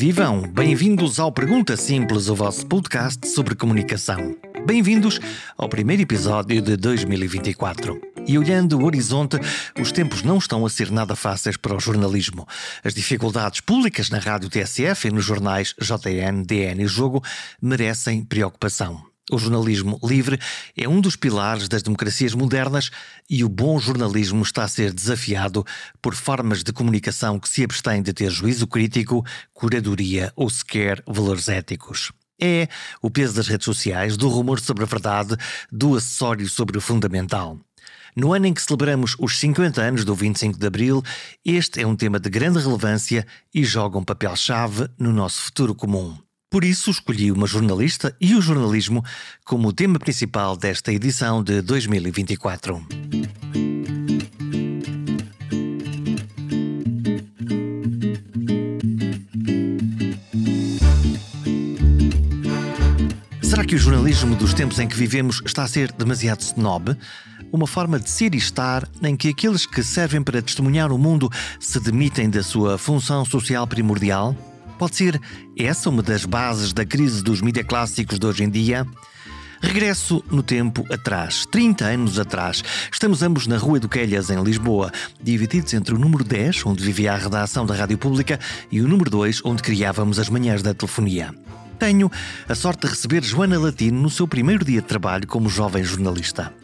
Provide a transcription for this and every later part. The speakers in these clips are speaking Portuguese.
vivam! Bem-vindos ao Pergunta Simples, o vosso podcast sobre comunicação. Bem-vindos ao primeiro episódio de 2024. E olhando o horizonte, os tempos não estão a ser nada fáceis para o jornalismo. As dificuldades públicas na rádio TSF e nos jornais JN, DN e Jogo merecem preocupação. O jornalismo livre é um dos pilares das democracias modernas e o bom jornalismo está a ser desafiado por formas de comunicação que se abstêm de ter juízo crítico, curadoria ou sequer valores éticos. É o peso das redes sociais, do rumor sobre a verdade, do acessório sobre o fundamental. No ano em que celebramos os 50 anos do 25 de Abril, este é um tema de grande relevância e joga um papel-chave no nosso futuro comum. Por isso, escolhi uma jornalista e o jornalismo como tema principal desta edição de 2024. Será que o jornalismo dos tempos em que vivemos está a ser demasiado snob? Uma forma de ser e estar em que aqueles que servem para testemunhar o mundo se demitem da sua função social primordial? Pode ser essa uma das bases da crise dos mídia clássicos de hoje em dia? Regresso no tempo atrás, 30 anos atrás. Estamos ambos na Rua do Quelhas, em Lisboa, divididos entre o número 10, onde vivia a redação da Rádio Pública, e o número 2, onde criávamos as manhãs da telefonia. Tenho a sorte de receber Joana Latino no seu primeiro dia de trabalho como jovem jornalista.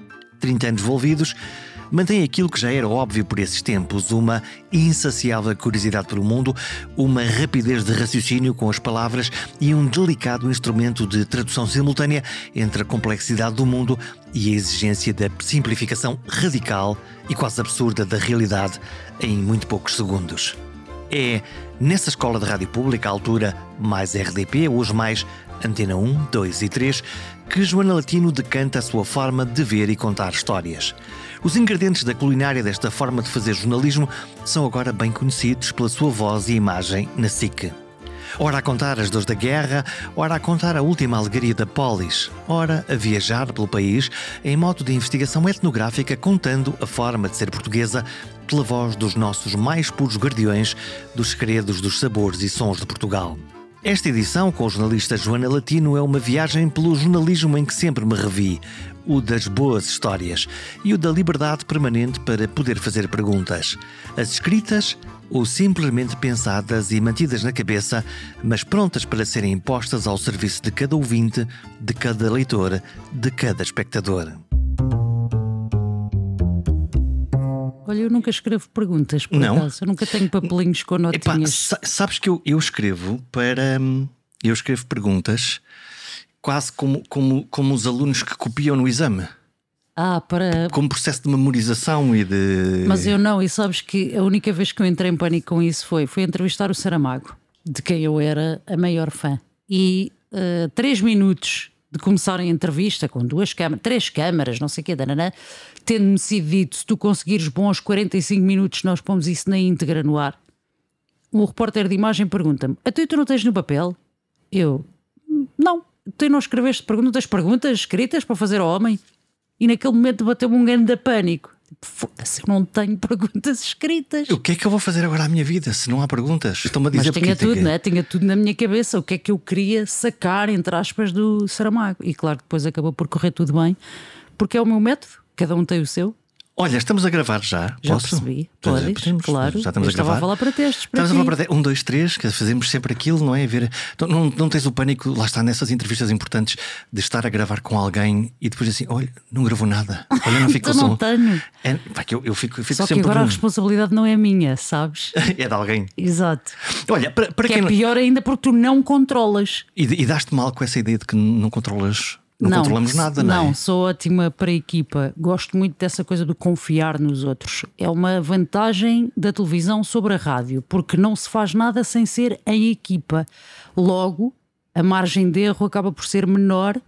30 anos envolvidos, mantém aquilo que já era óbvio por esses tempos: uma insaciável curiosidade pelo mundo, uma rapidez de raciocínio com as palavras e um delicado instrumento de tradução simultânea entre a complexidade do mundo e a exigência da simplificação radical e quase absurda da realidade em muito poucos segundos. É nessa escola de rádio pública, à altura mais RDP, hoje mais Antena 1, 2 e 3, que Joana Latino decanta a sua forma de ver e contar histórias. Os ingredientes da culinária desta forma de fazer jornalismo são agora bem conhecidos pela sua voz e imagem na SIC. Ora a contar as dores da guerra, ora a contar a última alegria da polis, ora a viajar pelo país em modo de investigação etnográfica contando a forma de ser portuguesa pela voz dos nossos mais puros guardiões dos segredos dos sabores e sons de Portugal. Esta edição, com o jornalista Joana Latino, é uma viagem pelo jornalismo em que sempre me revi, o das boas histórias e o da liberdade permanente para poder fazer perguntas. As escritas ou simplesmente pensadas e mantidas na cabeça, mas prontas para serem impostas ao serviço de cada ouvinte, de cada leitor, de cada espectador. Olha, eu nunca escrevo perguntas, por Não? acaso. Eu nunca tenho papelinhos com Epá, notinhas. sa- sabes que eu, eu escrevo para. hum, Eu escrevo perguntas quase como, como, como os alunos que copiam no exame, Ah, para. como processo de memorização e de. Mas eu não, e sabes que a única vez que eu entrei em pânico com isso foi, foi entrevistar o Saramago, de quem eu era a maior fã. E eh, três minutos de começar a entrevista com duas câmaras, três câmaras, não sei o quê, tendo-me sido dito, se tu conseguires bons 45 minutos, nós pomos isso na íntegra no ar. O repórter de imagem pergunta-me: A tu, não tens no papel? Eu, não. Tu não escreveste perguntas, perguntas escritas para fazer ao homem? E naquele momento bateu-me um grande pânico. Foda-se, eu não tenho perguntas escritas. O que é que eu vou fazer agora à minha vida se não há perguntas? Estão-me a dizer Mas tinha porque- tudo, né? tinha tudo na minha cabeça. O que é que eu queria sacar, entre aspas, do Saramago. E claro, depois acabou por correr tudo bem, porque é o meu método. Cada um tem o seu. Olha, estamos a gravar já. Já Posso? percebi. Podes- Podes, podemos? claro. Já estamos Eu a estava gravar. a falar para testes, para Estamos a ti. falar para te- um, dois, três, que fazemos sempre aquilo, não é? Ver, então, não, não tens o pânico, lá está, nessas entrevistas importantes, de estar a gravar com alguém e depois assim, olha, não gravou nada. Olha, não ficou Eu não som. tenho. É, pá, que eu, eu fico, eu fico Só que sempre. agora a num- responsabilidade não é minha, sabes? É de alguém. Exato. Olha, para, para Que quem. é pior ainda porque tu não controlas. E, e daste mal com essa ideia de que não controlas. Não, controlamos nada, não, é? sou ótima para a equipa. Gosto muito dessa coisa do confiar nos outros. É uma vantagem da televisão sobre a rádio, porque não se faz nada sem ser em equipa. Logo, a margem de erro acaba por ser menor,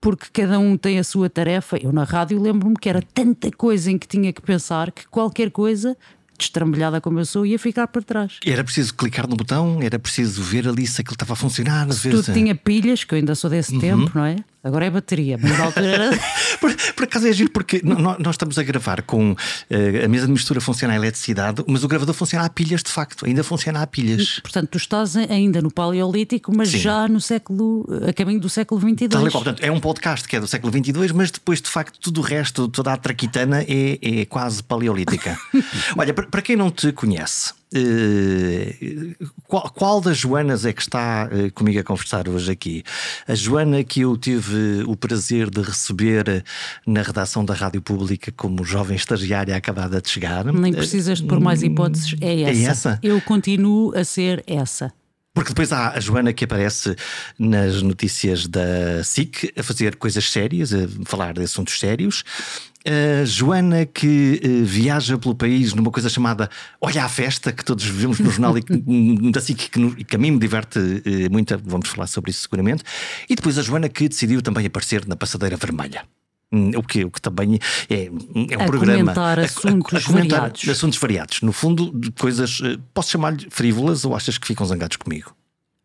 porque cada um tem a sua tarefa. Eu na rádio lembro-me que era tanta coisa em que tinha que pensar que qualquer coisa, destrambelhada como eu sou, ia ficar para trás. Era preciso clicar no botão, era preciso ver ali se aquilo estava a funcionar. ver Tudo se- tinha pilhas, que eu ainda sou desse tempo, não é? Agora é bateria, mas na altura era. por, por acaso é giro, porque nós, nós estamos a gravar com uh, a mesa de mistura funciona a eletricidade, mas o gravador funciona a pilhas de facto, ainda funciona a pilhas. Portanto, tu estás ainda no Paleolítico, mas Sim. já no século, a caminho do século XXII. portanto, é um podcast que é do século XXII, mas depois de facto tudo o resto, toda a traquitana é, é quase paleolítica. Olha, para quem não te conhece, qual, qual, das Joanas é que está uh, comigo a conversar hoje aqui? A Joana que eu tive o prazer de receber na redação da Rádio Pública como jovem estagiária acabada de chegar. Nem precisas de pôr mais hipóteses, é essa. É essa? Eu continuo a ser essa. Porque depois há a Joana que aparece nas notícias da SIC a fazer coisas sérias, a falar de assuntos sérios. A Joana que uh, viaja pelo país numa coisa chamada Olha a Festa, que todos vemos no jornal e que, da SIC que, que a mim me diverte uh, muito, vamos falar sobre isso seguramente. E depois a Joana que decidiu também aparecer na Passadeira Vermelha. Hum, o que, o que também é, é um a programa comentar a, assuntos a, a comentar variados. assuntos variados. No fundo, coisas, eh, posso chamar-lhe frívolas ou achas que ficam zangados comigo?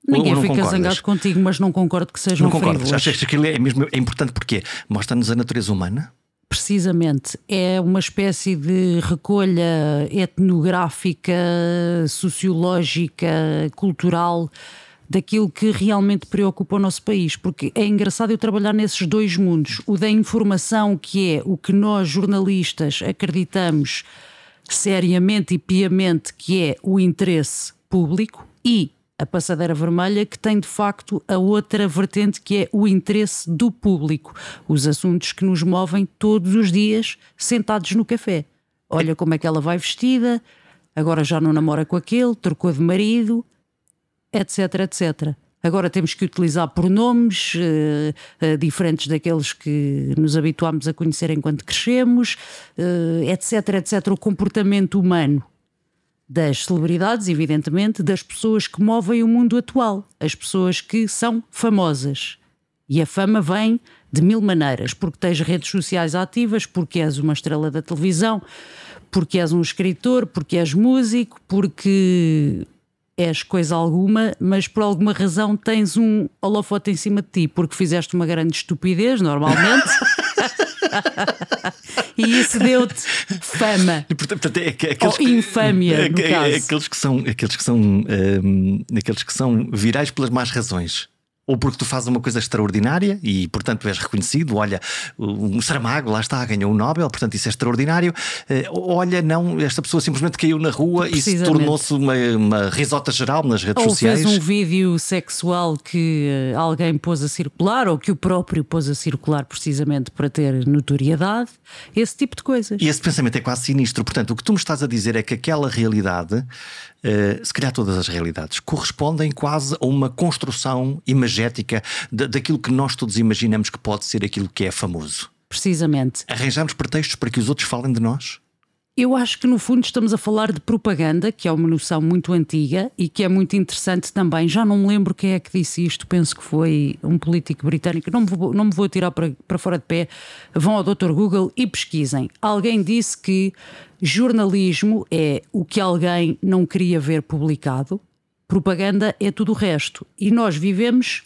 Ninguém fica concordas? zangado contigo, mas não concordo que sejam não concordas? frívolas. Achas que aquilo é, mesmo, é importante porque mostra-nos a natureza humana? Precisamente, é uma espécie de recolha etnográfica, sociológica, cultural daquilo que realmente preocupa o nosso país, porque é engraçado eu trabalhar nesses dois mundos, o da informação, que é o que nós jornalistas acreditamos seriamente e piamente que é o interesse público e a passadeira vermelha, que tem de facto a outra vertente que é o interesse do público, os assuntos que nos movem todos os dias sentados no café. Olha como é que ela vai vestida, agora já não namora com aquele, trocou de marido, etc, etc. Agora temos que utilizar pronomes uh, uh, diferentes daqueles que nos habituámos a conhecer enquanto crescemos, uh, etc, etc. O comportamento humano das celebridades, evidentemente, das pessoas que movem o mundo atual, as pessoas que são famosas. E a fama vem de mil maneiras, porque tens redes sociais ativas, porque és uma estrela da televisão, porque és um escritor, porque és músico, porque és coisa alguma, mas por alguma razão tens um holofote em cima de ti, porque fizeste uma grande estupidez, normalmente. e isso deu-te fama. Portanto, é, aqueles Ou infâmia, é, no é, caso. Aqueles que são, aqueles que são, um, aqueles que são virais pelas más razões ou porque tu fazes uma coisa extraordinária e, portanto, és reconhecido. Olha, o Saramago lá está, ganhou o um Nobel, portanto, isso é extraordinário. Uh, olha, não, esta pessoa simplesmente caiu na rua e se tornou-se uma, uma, risota geral nas redes ou sociais. Ou fez um vídeo sexual que uh, alguém pôs a circular ou que o próprio pôs a circular precisamente para ter notoriedade. Esse tipo de coisas. E esse pensamento é quase sinistro. Portanto, o que tu me estás a dizer é que aquela realidade se calhar todas as realidades, correspondem quase a uma construção imagética daquilo que nós todos imaginamos que pode ser aquilo que é famoso. Precisamente. Arranjamos pretextos para que os outros falem de nós? Eu acho que no fundo estamos a falar de propaganda, que é uma noção muito antiga e que é muito interessante também. Já não me lembro quem é que disse isto, penso que foi um político britânico. Não me vou, não me vou tirar para, para fora de pé. Vão ao Dr. Google e pesquisem. Alguém disse que jornalismo é o que alguém não queria ver publicado, propaganda é tudo o resto. E nós vivemos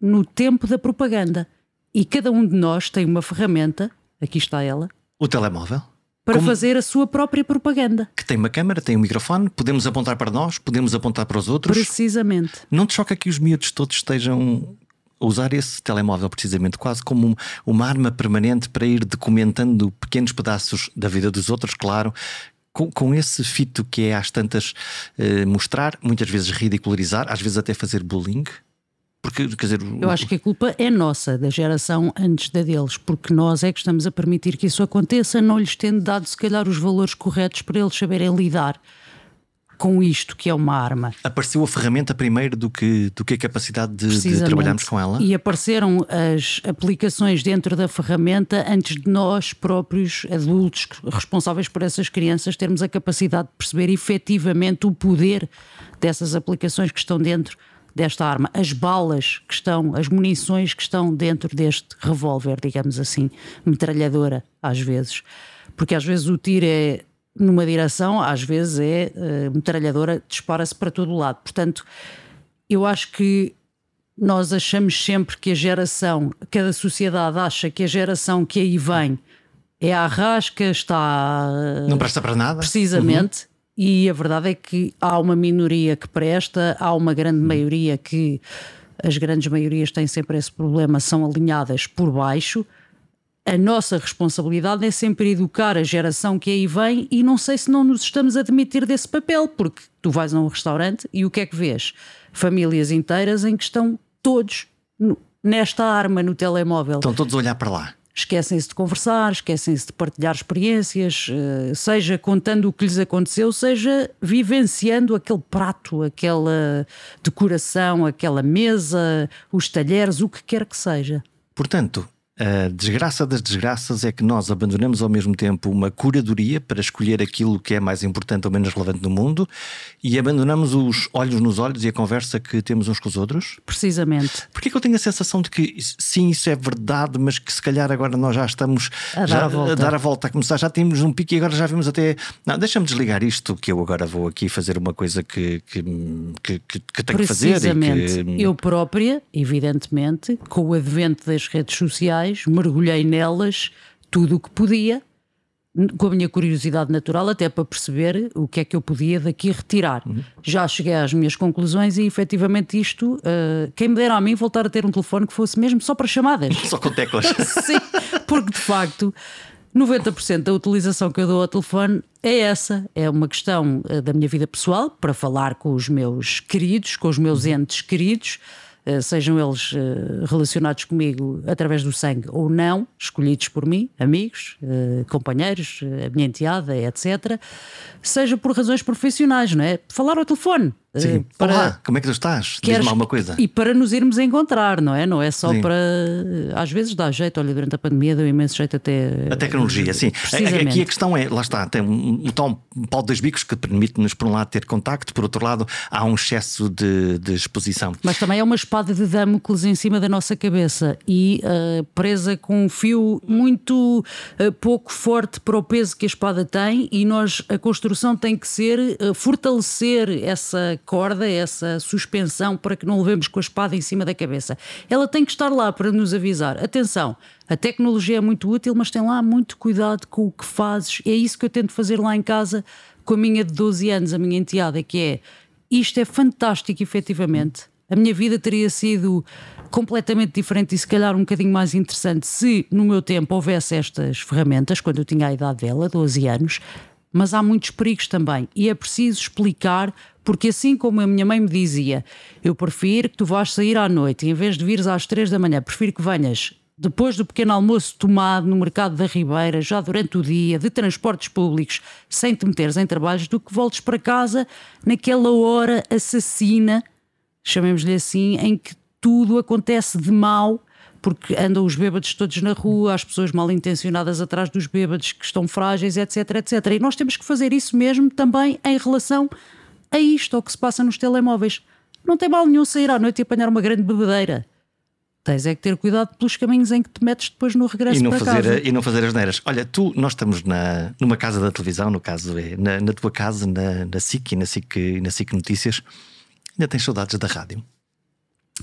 no tempo da propaganda. E cada um de nós tem uma ferramenta, aqui está ela. O telemóvel para Como... fazer a sua própria propaganda. Que tem uma câmara, tem um microfone, podemos apontar para nós, podemos apontar para os outros. Precisamente. Não te choca que os miúdos todos estejam a usar esse telemóvel precisamente quase como uma arma permanente para ir documentando pequenos pedaços da vida dos outros, claro, com, com, esse fito que é às tantas eh, mostrar, muitas vezes ridicularizar, às vezes até fazer bullying. Porque, quer dizer, Eu acho que a culpa é nossa, da geração antes da deles, porque nós é que estamos a permitir que isso aconteça, não lhes tendo dado, se calhar, os valores corretos para eles saberem lidar com isto que é uma arma. Apareceu a ferramenta primeiro do que, do que a capacidade de, de trabalharmos com ela? E apareceram as aplicações dentro da ferramenta antes de nós próprios, adultos responsáveis por essas crianças, termos a capacidade de perceber efetivamente o poder dessas aplicações que estão dentro desta arma, as balas que estão, as munições que estão dentro deste revólver, digamos assim, metralhadora, às vezes. Porque às vezes o tiro é numa direção, às vezes é uh, metralhadora, dispara-se para todo o lado. Portanto, eu acho que nós achamos sempre que a geração, cada sociedade acha que a geração que aí vem é a rasca, está. Não presta para nada. Precisamente. Uhum. E a verdade é que há uma minoria que presta, há uma grande uhum. maioria que. As grandes maiorias têm sempre esse problema, são alinhadas por baixo. A nossa responsabilidade é sempre educar a geração que aí vem e não sei se não nos estamos a admitir desse papel, porque tu vais a um restaurante e o que é que vês? Famílias inteiras em que estão todos nesta arma no telemóvel. Estão todos a olhar para lá esquecem-se de conversar, esquecem-se de partilhar experiências, eh, seja contando o que lhes aconteceu, seja vivenciando aquele prato, aquela decoração, aquela mesa, os talheres, o que quer que seja. Portanto, a desgraça das desgraças é que nós abandonamos ao mesmo tempo uma curadoria para escolher aquilo que é mais importante ou menos relevante no mundo e abandonamos os olhos nos olhos e a conversa que temos uns com os outros? Precisamente. Porquê que eu tenho a sensação de que sim, isso é verdade, mas que se calhar agora nós já estamos a, já, dar, a, volta. a dar a volta, a começar, já temos um pico e agora já vimos até. Não, deixa-me desligar isto, que eu agora vou aqui fazer uma coisa que, que, que, que, que tenho que fazer. Precisamente. Que... Eu própria, evidentemente, com o advento das redes sociais sociais, mergulhei nelas tudo o que podia, com a minha curiosidade natural, até para perceber o que é que eu podia daqui retirar. Uhum. Já cheguei às minhas conclusões e efetivamente isto, uh, quem me dera a mim voltar a ter um telefone que fosse mesmo só para chamadas. Só com teclas. Sim, porque de facto. 90% da utilização que eu dou ao telefone é essa. É uma questão uh, da minha vida pessoal, para falar com os meus queridos, com os meus entes queridos, eh, sejam eles eh, relacionados comigo através do sangue ou não, escolhidos por mim, amigos, eh, companheiros, a minha enteada, etc., seja por razões profissionais, não é? Falar ao telefone. Sim. Eh, para... Olá, como é que tu estás? Diz-me alguma coisa. E para nos irmos encontrar, não é? Não é só sim. para. Às vezes dá jeito, olha, durante a pandemia deu imenso jeito até. A tecnologia, sim. Aqui a questão é, lá está, tem um, um tal pau de dois bicos que permite-nos, por um lado, ter contacto, por outro lado, há um excesso de, de exposição. Mas também é uma espada de Damocles em cima da nossa cabeça e uh, presa com um fio muito uh, pouco forte para o peso que a espada tem, e nós, a construção tem que ser uh, fortalecer essa corda, essa suspensão para que não levemos com a espada em cima da cabeça. Ela tem que estar lá para nos avisar. Atenção, a tecnologia é muito útil, mas tem lá muito cuidado com o que fazes. É isso que eu tento fazer lá em casa com a minha de 12 anos, a minha enteada, que é isto é fantástico, efetivamente. A minha vida teria sido completamente diferente e se calhar um bocadinho mais interessante se no meu tempo houvesse estas ferramentas, quando eu tinha a idade dela, 12 anos, mas há muitos perigos também. E é preciso explicar porque assim como a minha mãe me dizia, eu prefiro que tu vás sair à noite em vez de vires às três da manhã, prefiro que venhas depois do pequeno almoço tomado no mercado da Ribeira, já durante o dia, de transportes públicos, sem te meteres em trabalhos, do que voltes para casa naquela hora assassina, chamemos-lhe assim, em que tudo acontece de mal, porque andam os bêbados todos na rua, as pessoas mal intencionadas atrás dos bêbados que estão frágeis, etc, etc. E nós temos que fazer isso mesmo também em relação a isto, ao que se passa nos telemóveis. Não tem mal nenhum sair à noite e apanhar uma grande bebedeira. Tens é que ter cuidado pelos caminhos em que te metes depois no regresso e não para fazer, casa. E não fazer as neiras. Olha, tu, nós estamos na, numa casa da televisão, no caso é na, na tua casa, na, na SIC e na SIC, na SIC Notícias. Ainda tens saudades da rádio?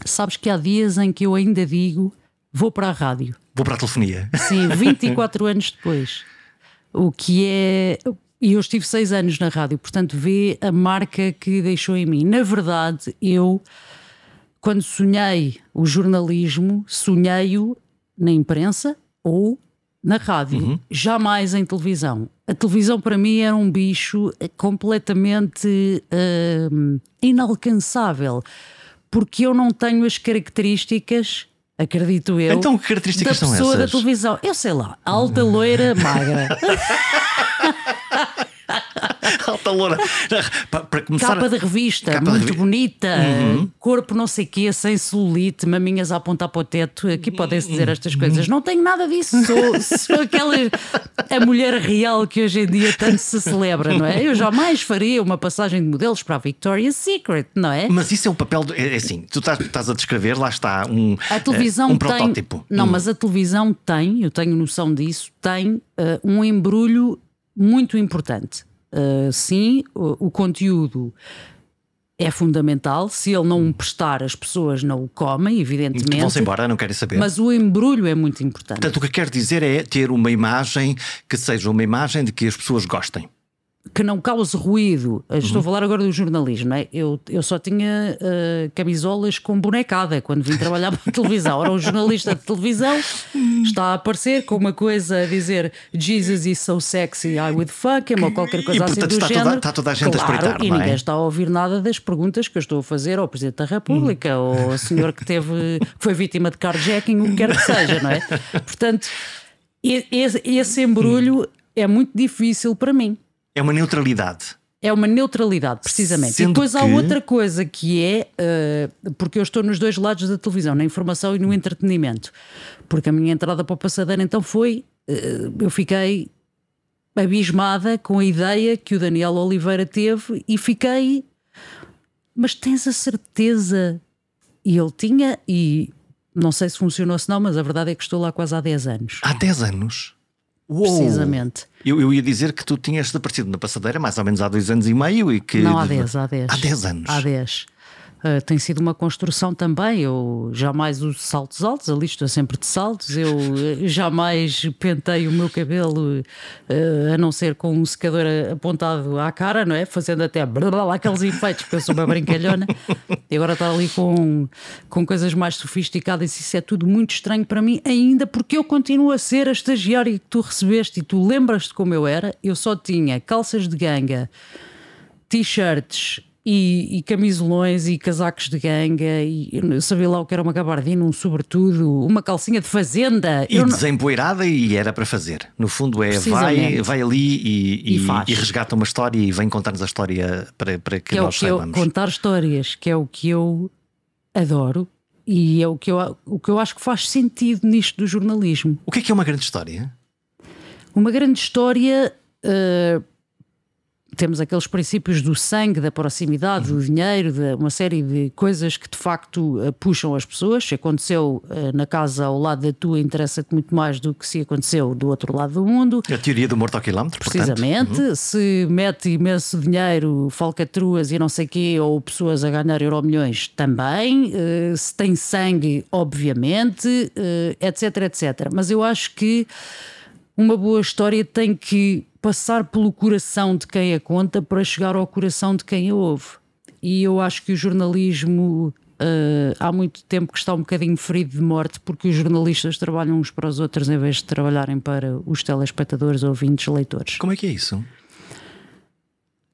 Sabes que há dias em que eu ainda digo vou para a rádio. Vou para a telefonia. Sim, 24 anos depois. O que é e eu estive seis anos na rádio, portanto, vê a marca que deixou em mim. Na verdade, eu, quando sonhei o jornalismo, sonhei-o na imprensa ou na rádio, uhum. jamais em televisão. A televisão para mim era um bicho completamente uh, inalcançável, porque eu não tenho as características acredito eu. Então, que características da pessoa são essas? da televisão. Eu sei lá, alta, loira, magra. Alta loura. Para começar, capa de revista, capa muito revi... bonita, uhum. corpo não sei quê, sem celulite, maminhas a apontar para o teto. Aqui podem-se dizer estas coisas. Não tenho nada disso. Sou, sou aquela a mulher real que hoje em dia tanto se celebra, não é? Eu jamais faria uma passagem de modelos para a Victoria's Secret, não é? Mas isso é o papel. Do, é, é assim, tu estás, estás, a descrever, lá está um, a televisão uh, um tem, protótipo. Não, hum. mas a televisão tem, eu tenho noção disso, tem uh, um embrulho muito importante. Uh, sim, o, o, conteúdo é fundamental. Se ele não prestar, as pessoas não o comem, evidentemente. Vão-se embora, não querem saber. Mas o embrulho é muito importante. Portanto, o que quer dizer é ter uma imagem que seja uma imagem de que as pessoas gostem que não cause ruído. Estou uhum. a falar agora do jornalismo, não é? Eu, eu só tinha uh, camisolas com bonecada quando vim trabalhar para a televisão. Ora, um jornalista de televisão está a aparecer com uma coisa a dizer Jesus is so sexy, I would fuck him, ou qualquer coisa e, assim portanto, do está género. Toda, está toda a gente claro, a espreitar, e é? ninguém está a ouvir nada das perguntas que eu estou a fazer ao Presidente da República, ou ao senhor que teve, foi vítima de carjacking, o que quer que seja, não é? Portanto, esse, esse embrulho é muito difícil para mim. É uma neutralidade. É uma neutralidade, precisamente. Sendo e depois que... há outra coisa que é, uh, porque eu estou nos dois lados da televisão, na informação e no entretenimento. Porque a minha entrada para o Passadeira então foi, uh, eu fiquei abismada com a ideia que o Daniel Oliveira teve e fiquei, mas tens a certeza? E ele tinha, e não sei se funcionou se não, mas a verdade é que estou lá quase há 10 anos. Há 10 anos? Uou. Precisamente. Eu, eu, ia dizer que tu tinhas desaparecido na passadeira mais ou menos há dois anos e meio e que. Não, há 10, há 10. Há 10 anos. Há 10. Uh, tem sido uma construção também. Eu jamais uso saltos altos, ali estou sempre de saltos. Eu uh, jamais pentei o meu cabelo uh, a não ser com um secador apontado à cara, não é? Fazendo até blá, aqueles efeitos, porque eu sou uma brincalhona. E agora estar ali com, com coisas mais sofisticadas, isso é tudo muito estranho para mim, ainda porque eu continuo a ser a estagiária que tu recebeste e tu lembras-te como eu era. Eu só tinha calças de ganga, t-shirts e, e, camisolões e casacos de ganga e eu sabia lá o que era uma gabardina, um sobretudo, uma calcinha de fazenda. E eu desempoeirada e era para fazer. No fundo é vai, vai ali e, e, e, resgata uma história e vem contar-nos a história para, para que, que nós é o que saibamos. Eu, contar histórias, que é o que eu adoro e é o que eu, o que eu acho que faz sentido nisto do jornalismo. O que é que é uma grande história? Uma grande história... Uh, temos aqueles princípios do sangue, da proximidade, do dinheiro, de uma série de coisas que de facto eh, puxam as pessoas. Se aconteceu eh, na casa ao lado da tua, interessa-te muito mais do que se aconteceu do outro lado do mundo. A teoria do morto ao quilómetro, Precisamente. Uhum. Se mete imenso dinheiro, falcatruas e não sei quê, ou pessoas a ganhar euro milhões também. Eh, se tem sangue, obviamente, etc, etc. Mas eu acho que uma boa história tem que passar pelo coração de quem a conta para chegar ao coração de quem a ouve. E eu acho que o jornalismo uh, há muito tempo que está um bocadinho ferido de morte porque os jornalistas trabalham uns para os outros em vez de trabalharem para os telespectadores, ouvintes, leitores. Como é que é isso?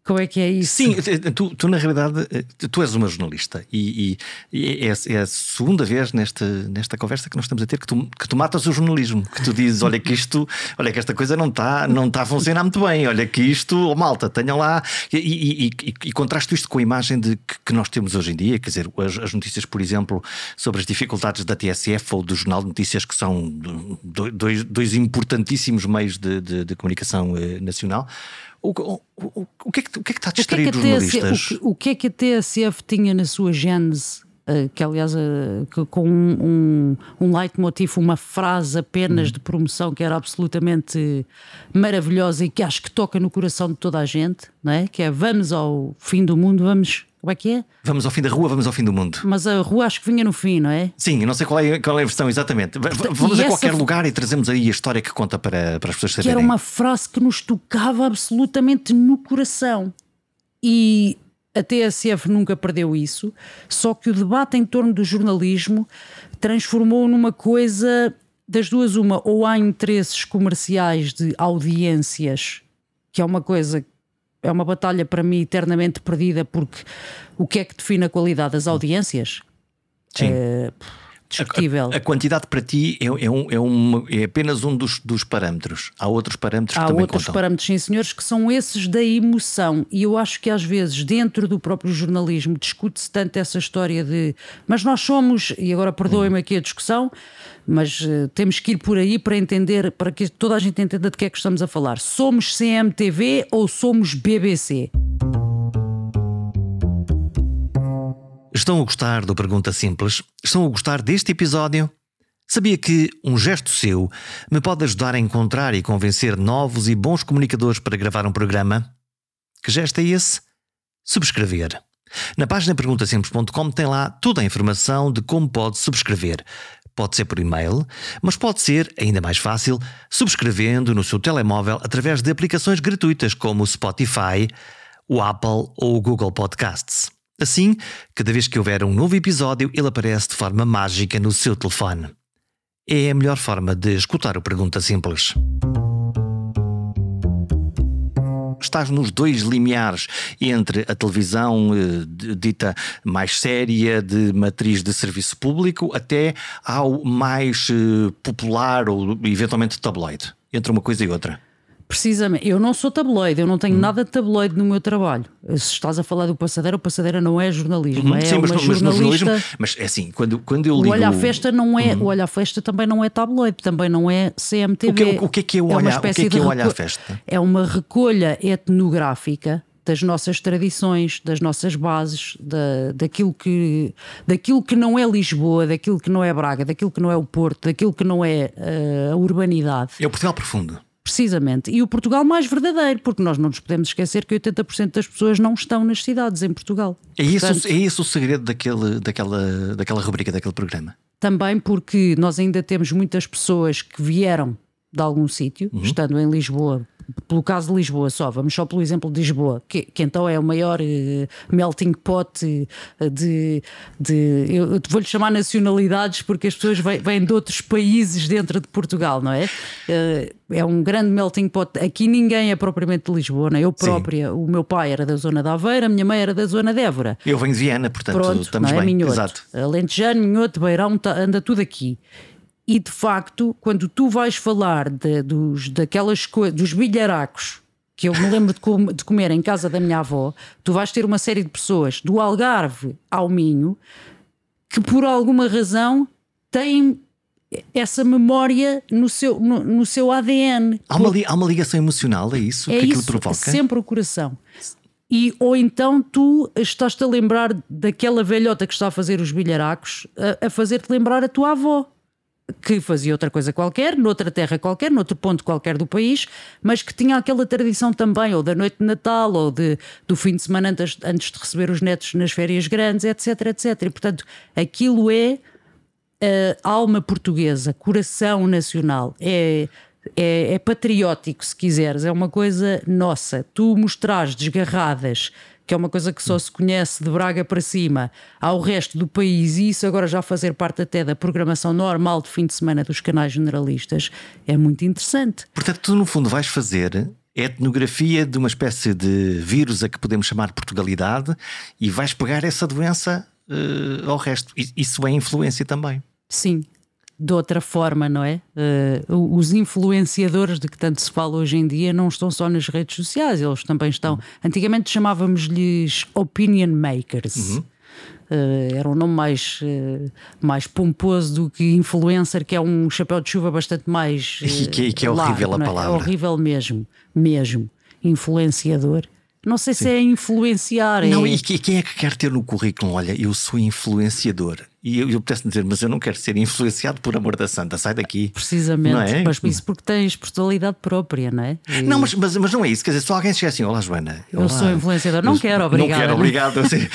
Como é que é isso? Sim, tu, tu na realidade eh, tu és uma jornalista e, e, e é, é, a segunda vez nesta, nesta conversa que nós estamos a ter que tu, que tu matas o jornalismo, que tu dizes, olha que isto, olha que esta coisa não está não tá a funcionar muito bem, olha que isto, oh, malta, tenha lá e, e, e, e contrasto isto com a imagem de, que, que, nós temos hoje em dia, quer dizer, as, as, notícias, por exemplo, sobre as dificuldades da TSF ou do Jornal de Notícias, que são dois, dois importantíssimos meios de, de, de comunicação eh, nacional. O, o, o, o, que é que, o que é que está a distrair os jornalistas? O, que é que a TSF tinha na sua gênese? Uh, que aliás uh, que, com um, um, um leitmotiv, uma frase apenas hum. de promoção que era absolutamente maravilhosa e que acho que toca no coração de toda a gente, não é? que é vamos ao fim do mundo, vamos como é que é? Vamos ao fim da rua, vamos ao fim do mundo. Mas a rua acho que vinha no fim, não é? Sim, não sei qual é, qual é a versão exatamente. Vamos a qualquer lugar e trazemos aí a história que conta para, para as pessoas saberem. Que era uma frase que nos tocava absolutamente no coração. E a TSF nunca perdeu isso, só que o debate em torno do jornalismo transformou numa coisa das duas, uma, ou há interesses comerciais de audiências, que é uma coisa é uma batalha para mim eternamente perdida, porque o que é que define a qualidade das audiências? Sim. É discutível. A, a, quantidade para ti é, é, um, é, é apenas um dos, dos, parâmetros. Há outros parâmetros Há que também outros contam. parâmetros, sim, senhores, que são esses da emoção. E eu acho que às vezes, dentro do próprio jornalismo, discute-se tanto essa história de mas nós somos, e agora perdoem-me aqui a discussão, mas uh, temos que ir por aí para entender, para que toda a gente entenda de que é que estamos a falar. Somos CMTV ou somos BBC? Estão a gostar do Pergunta Simples? Estão a gostar deste episódio? Sabia que um gesto seu me pode ajudar a encontrar e convencer novos e bons comunicadores para gravar um programa? Que gesto é esse? Subscrever. Na página perguntasemples.com tem lá toda a informação de como pode subscrever. Pode ser por e-mail, mas pode ser, ainda mais fácil, subscrevendo no seu telemóvel através de aplicações gratuitas como o Spotify, o Apple ou o Google Podcasts. Assim, cada vez que houver um novo episódio, ele aparece de forma mágica no seu telefone. É a melhor forma de escutar o Pergunta Simples estás nos dois limiares entre a televisão eh, dita mais séria, de matriz de serviço público, até ao mais eh, popular ou eventualmente tabloide, entre uma coisa e outra. Precisamente, eu não sou tabloide, eu não tenho hum. nada de tabloide no meu trabalho. Se estás a falar do Passadeira, o Passadeira não é jornalismo, uhum. é Sim, uma mas, jornalista. Mas, mas é assim, quando, quando eu ligo. O Olha a Festa não é, uhum. o Olha a Festa também não é tabloide, também não é CMTV. O que, é, o, o que é que é o é Olha, o que é que é Olha a Festa? É uma recolha etnográfica das nossas tradições, das nossas bases, da, daquilo, que, daquilo que não é Lisboa, daquilo que não é Braga, daquilo que não é o Porto, daquilo que não é uh, a urbanidade. É o Portugal profundo. Precisamente. E o Portugal mais verdadeiro, porque nós não nos podemos esquecer que 80% das pessoas não estão nas cidades em Portugal. É isso, Portanto, é isso o segredo daquele, daquela, daquela rubrica, daquele programa? Também porque nós ainda temos muitas pessoas que vieram de algum sítio, uhum. estando em Lisboa, pelo caso de Lisboa só, vamos só pelo exemplo de Lisboa, que, que então é o maior uh, melting pot uh, de, de. Eu vou-lhe chamar nacionalidades porque as pessoas vêm, vêm de outros países dentro de Portugal, não é? Uh, é um grande melting pot. Aqui ninguém é propriamente de Lisboa, não é? Eu própria, Sim. o meu pai era da zona da Aveira, a minha mãe era da zona de Évora. Eu venho de Viana, portanto Pronto, estamos não é? bem. Minhoto. Exato. Alentejano, Minhoto, Beirão, tá, anda tudo aqui. E de facto, quando tu vais falar de, dos, daquelas coisas, dos bilharacos que eu me lembro de, com, de, comer em casa da minha avó, tu vais ter uma série de pessoas do Algarve ao Minho que por alguma razão têm essa memória no seu, no, no seu ADN. Há uma, há uma ligação emocional, é isso é que isso, aquilo provoca? Sempre o coração. E, ou então tu estás-te a lembrar daquela velhota que está a fazer os bilharacos a, a fazer-te lembrar a tua avó que fazia outra coisa qualquer, noutra terra qualquer, noutro ponto qualquer do país, mas que tinha aquela tradição também, ou da noite de Natal, ou de, do fim de semana antes, antes de receber os netos nas férias grandes, etc, etc. E, portanto, aquilo é a alma portuguesa, coração nacional, é, é, é patriótico, se quiseres, é uma coisa nossa. Tu mostrares desgarradas que é uma coisa que só se conhece de Braga para cima, ao resto do país, e isso agora já fazer parte até da programação normal de fim de semana dos canais generalistas, é muito interessante. Portanto, tu no fundo vais fazer etnografia de uma espécie de vírus a que podemos chamar Portugalidade e vais pegar essa doença uh, ao resto. Isso é influência também. Sim, de outra forma, não é? Uh, os influenciadores de que tanto se fala hoje em dia não estão só nas redes sociais, eles também estão. Uhum. Antigamente chamávamos-lhes opinion makers. Uhum. Uh, era um nome mais, uh, mais pomposo do que influencer, que é um chapéu de chuva bastante mais. e que, que é horrível largo, a palavra. É? é horrível mesmo, mesmo. Influenciador. Não sei Sim. se é influenciar. Não, é... e quem é que quer ter no currículo? Olha, eu sou influenciador. E eu, eu pudesse dizer, mas eu não quero ser influenciado por amor da santa, sai daqui. Precisamente, é? mas isso porque tens personalidade própria, não é? E... Não, mas, mas, mas, não é isso. Quer dizer, se alguém chegar assim, olá Joana. Eu olá, sou influenciador, não quero, obrigado. Não quero, obrigado. Assim,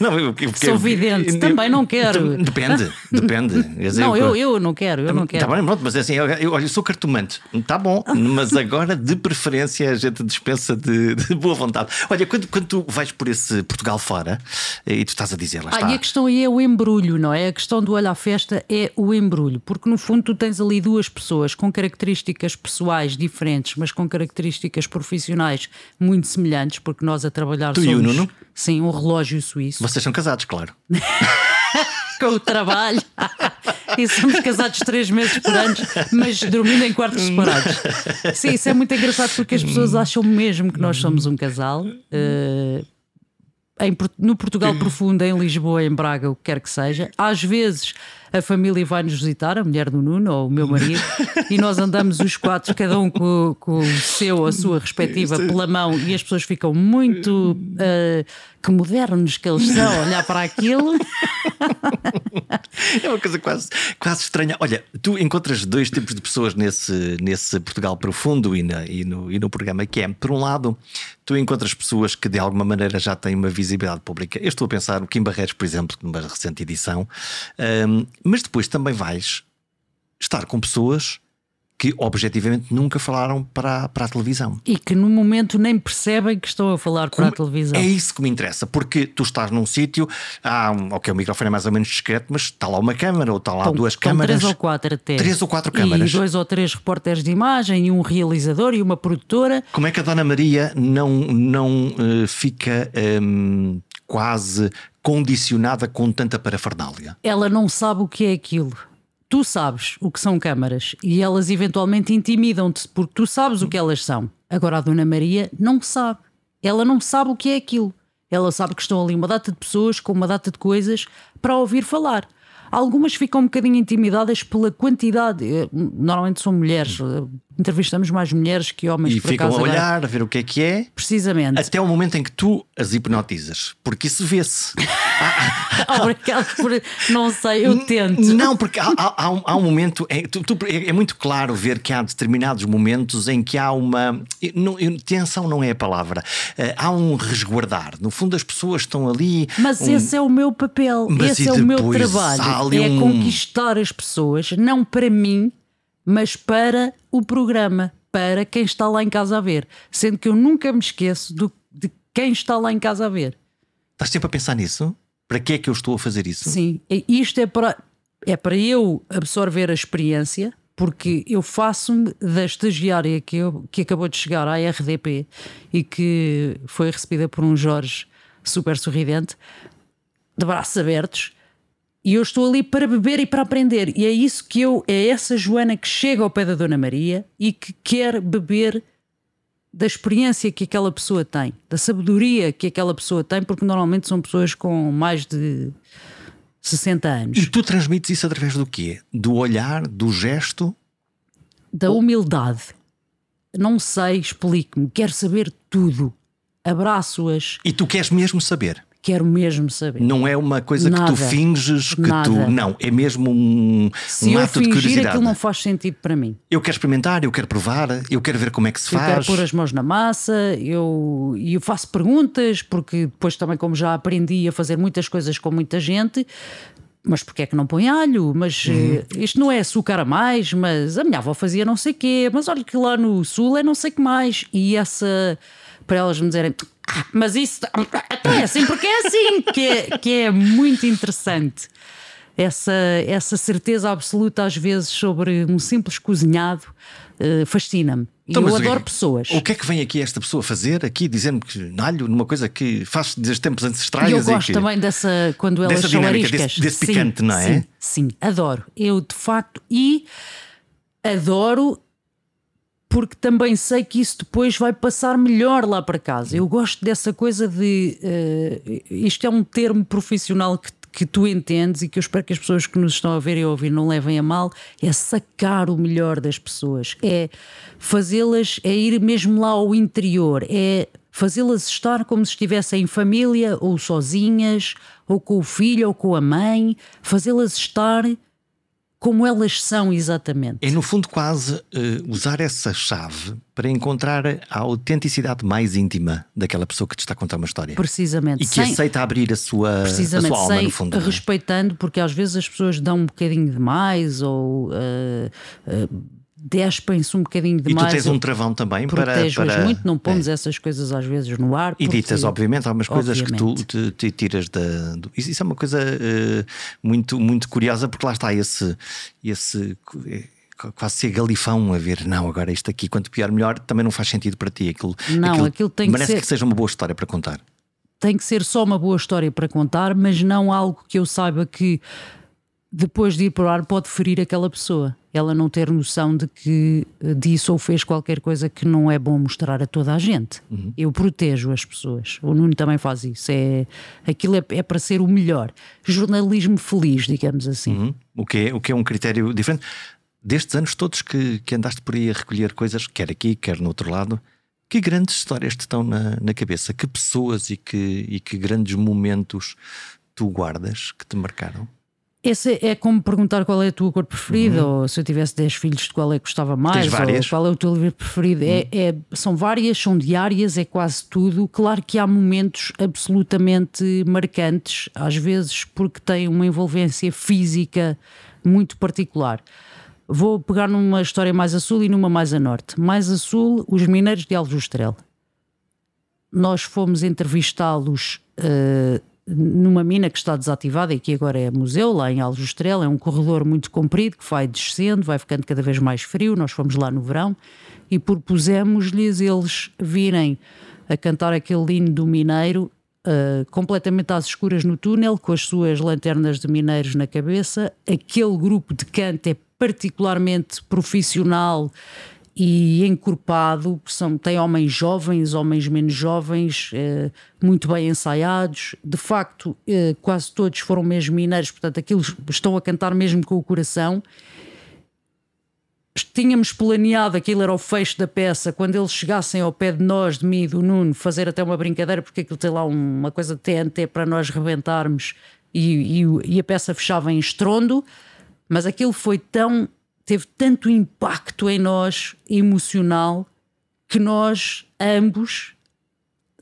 não, eu, eu, sou vidente, eu, também não quero. Depende, depende. Dizer, não, eu, eu não quero, eu não quero. Está bem, pronto, mas é assim, eu, eu, eu sou cartomante, está bom, mas agora de preferência a gente dispensa de, de boa vontade. Olha, quando, quando tu vais por esse Portugal fora e tu estás a dizer lá está. Ah, e a questão aí é o embrulho, não é? A questão do olho à festa é o embrulho, porque no fundo tu tens ali duas pessoas com características pessoais diferentes, mas com características profissionais muito semelhantes, porque nós a trabalhar tu somos. E o Nuno? Sim, um relógio suíço. Vocês são casados, claro. com o trabalho. e somos casados três meses por ano, mas dormindo em quartos separados. Sim, isso é muito engraçado porque as pessoas acham mesmo que nós somos um casal. Uh, em, no Portugal profundo, em Lisboa, em Braga, o que quer que seja. Às vezes a família vai nos visitar, a mulher do Nuno ou o meu marido, e nós andamos os quatro, cada um com, com o seu, a sua respectiva, pela mão, e as pessoas ficam muito. Uh, que modernos que eles são, olhar para aquilo. É uma coisa quase, quase estranha. Olha, tu encontras dois tipos de pessoas nesse, nesse Portugal profundo e, na, e, no, e no programa que é, por um lado, tu encontras pessoas que de alguma maneira já têm uma visibilidade pública. Eu estou a pensar no Kim Barreiros, por exemplo, numa recente edição, um, mas depois também vais estar com pessoas que objetivamente nunca falaram para, para a televisão. E que no momento nem percebem que estão a falar para Como, a televisão. É isso que me interessa, porque tu estás num sítio, ah, ok, o microfone é mais ou menos discreto, mas está lá uma câmara ou está lá duas câmaras. Três ou quatro até. Três ou quatro câmaras. E dois ou três repórteres de imagem, e um realizador e uma produtora. Como é que a Dona Maria não, não uh, fica um, quase condicionada com tanta parafernália? Ela não sabe o que é aquilo tu sabes o que são câmaras e elas eventualmente intimidam-te porque tu sabes o que elas são. Agora a Dona Maria não sabe. Ela não sabe o que é aquilo. Ela sabe que estão ali uma data de pessoas com uma data de coisas para ouvir falar. Algumas ficam um bocadinho intimidadas pela quantidade. Eh, normalmente são mulheres. Eh, entrevistamos mais mulheres que homens. E ficam a olhar, agora. a ver o que é que é. Precisamente. Até o momento em que tu as hipnotizas. Porque isso vê-se. Obrigado por. Não sei, eu tento. Não, porque há, há, um, há um, momento. É, tu, tu, é, é, muito claro ver que há determinados momentos em que há uma. Não, tensão não é a palavra. Uh, há um resguardar. No fundo, as pessoas estão ali. Mas um... esse é o meu papel. Mas esse é o meu trabalho é um... conquistar as pessoas, não para mim, mas para o programa, para quem está lá em casa a ver. Sendo que eu nunca me esqueço do, de quem está lá em casa a ver. Estás sempre a pensar nisso? Para que é que eu estou a fazer isso? Sim, isto é para, é para eu absorver a experiência, porque eu faço-me da estagiária que, eu, que acabou de chegar à RDP e que foi recebida por um Jorge super sorridente, de braços abertos e eu estou ali para beber e para aprender. E é isso que eu, é essa Joana que chega ao pé da Dona Maria e que quer beber da experiência que aquela pessoa tem, da sabedoria que aquela pessoa tem, porque normalmente são pessoas com mais de 60 anos. E tu transmites isso através do quê? Do olhar, do gesto? Da humildade. Não sei, explique-me, quero saber tudo. Abraço-as. E tu queres mesmo saber? Quero mesmo saber. Não é uma coisa Nada. que tu finges que Nada. tu. Não, é mesmo um, se um ato de curiosidade. aquilo não faz sentido para mim. Eu quero experimentar, eu quero provar, eu quero ver como é que se eu faz. Eu quero pôr as mãos na massa, eu, eu faço perguntas, porque depois também, como já aprendi a fazer muitas coisas com muita gente. Mas porquê é que não põe alho? Mas uhum. uh, isto não é açúcar a mais, mas a minha avó fazia não sei quê, mas olha que lá no sul é não sei que mais. E essa para elas me dizerem mas isso então é assim porque é assim que é, que é muito interessante essa, essa certeza absoluta às vezes sobre um simples cozinhado uh, fascina-me então, eu adoro pessoas. O que é que vem aqui esta pessoa fazer aqui, dizendo que nalho numa coisa que faz desde tempos ancestrais? E eu gosto que, também dessa, quando elas dessa são dinâmica, desse, desse picante, sim, não é? Sim, sim, adoro. Eu de facto, e adoro porque também sei que isso depois vai passar melhor lá para casa. Eu gosto dessa coisa de. Uh, isto é um termo profissional que, que tu entendes e que eu espero que as pessoas que nos estão a ver e a ouvir não levem a mal. É sacar o melhor das pessoas, é fazê-las, é ir mesmo lá ao interior, é fazê-las estar como se estivessem em família ou sozinhas, ou com o filho ou com a mãe, fazê-las estar como elas são exatamente. É, no fundo, quase uh, usar essa chave para encontrar a autenticidade mais íntima daquela pessoa que te está a contar uma história. Precisamente. E que sem, aceita abrir a sua, a sua alma, sem, no fundo. É? Respeitando, porque às vezes as pessoas dão um bocadinho demais ou. Uh, uh, despem-se um bocadinho demais. E tu tens um travão também para. para... muito, não pomos é. essas coisas às vezes no ar. E ditas, obviamente, algumas coisas obviamente. que tu te, te tiras da. Do... Isso, é uma coisa uh, muito, muito curiosa, porque lá está esse. esse eh, quase ser galifão a ver, não, agora isto aqui, quanto pior, melhor, também não faz sentido para ti. Aquilo, não, aquilo, aquilo tem merece que, ser... que seja uma boa história para contar. Tem que ser só uma boa história para contar, mas não algo que eu saiba que depois de ir para o ar, pode ferir aquela pessoa. Ela não ter noção de que eh, disse ou fez qualquer coisa que não é bom mostrar a toda a gente. Uhum. Eu protejo as pessoas. O Nuno também faz isso. É, aquilo é, é para ser o melhor. Jornalismo feliz, digamos assim. Uhum. O, que é, o que é um critério diferente. Destes anos todos que, que andaste por aí a recolher coisas, quer aqui, quer no outro lado, que grandes histórias te estão na, na cabeça? Que pessoas e que, e que grandes momentos tu guardas que te marcaram? Esse é como perguntar qual é a tua cor preferida, uhum. ou se eu tivesse 10 filhos, de qual é que gostava mais, ou qual é o teu livro preferido. É, uhum. É, é, são várias, são diárias, é quase tudo. Claro que há momentos absolutamente marcantes, às vezes porque têm uma envolvência física muito particular. Vou pegar numa história mais a sul e numa mais a norte. Mais a sul, os mineiros de Aljustrel. Nós fomos entrevistá-los. Uh, numa mina que está desativada e que agora é museu, lá em Aljustrel, é um corredor muito comprido que vai descendo, vai ficando cada vez mais frio. Nós fomos lá no verão e propusemos-lhes eles virem a cantar aquele hino do mineiro uh, completamente às escuras no túnel, com as suas lanternas de mineiros na cabeça. Aquele grupo de canto é particularmente profissional e encorpado, são, tem homens jovens, homens menos jovens, eh, muito bem ensaiados. De facto, eh, quase todos foram mesmo mineiros, portanto, aquilo estão a cantar mesmo com o coração. Tínhamos planeado, aquilo era o fecho da peça, quando eles chegassem ao pé de nós, de mim e do Nuno, fazer até uma brincadeira, porque aquilo tem lá uma coisa de TNT para nós rebentarmos e, e, e a peça fechava em estrondo, mas aquilo foi tão teve tanto impacto em nós emocional que nós ambos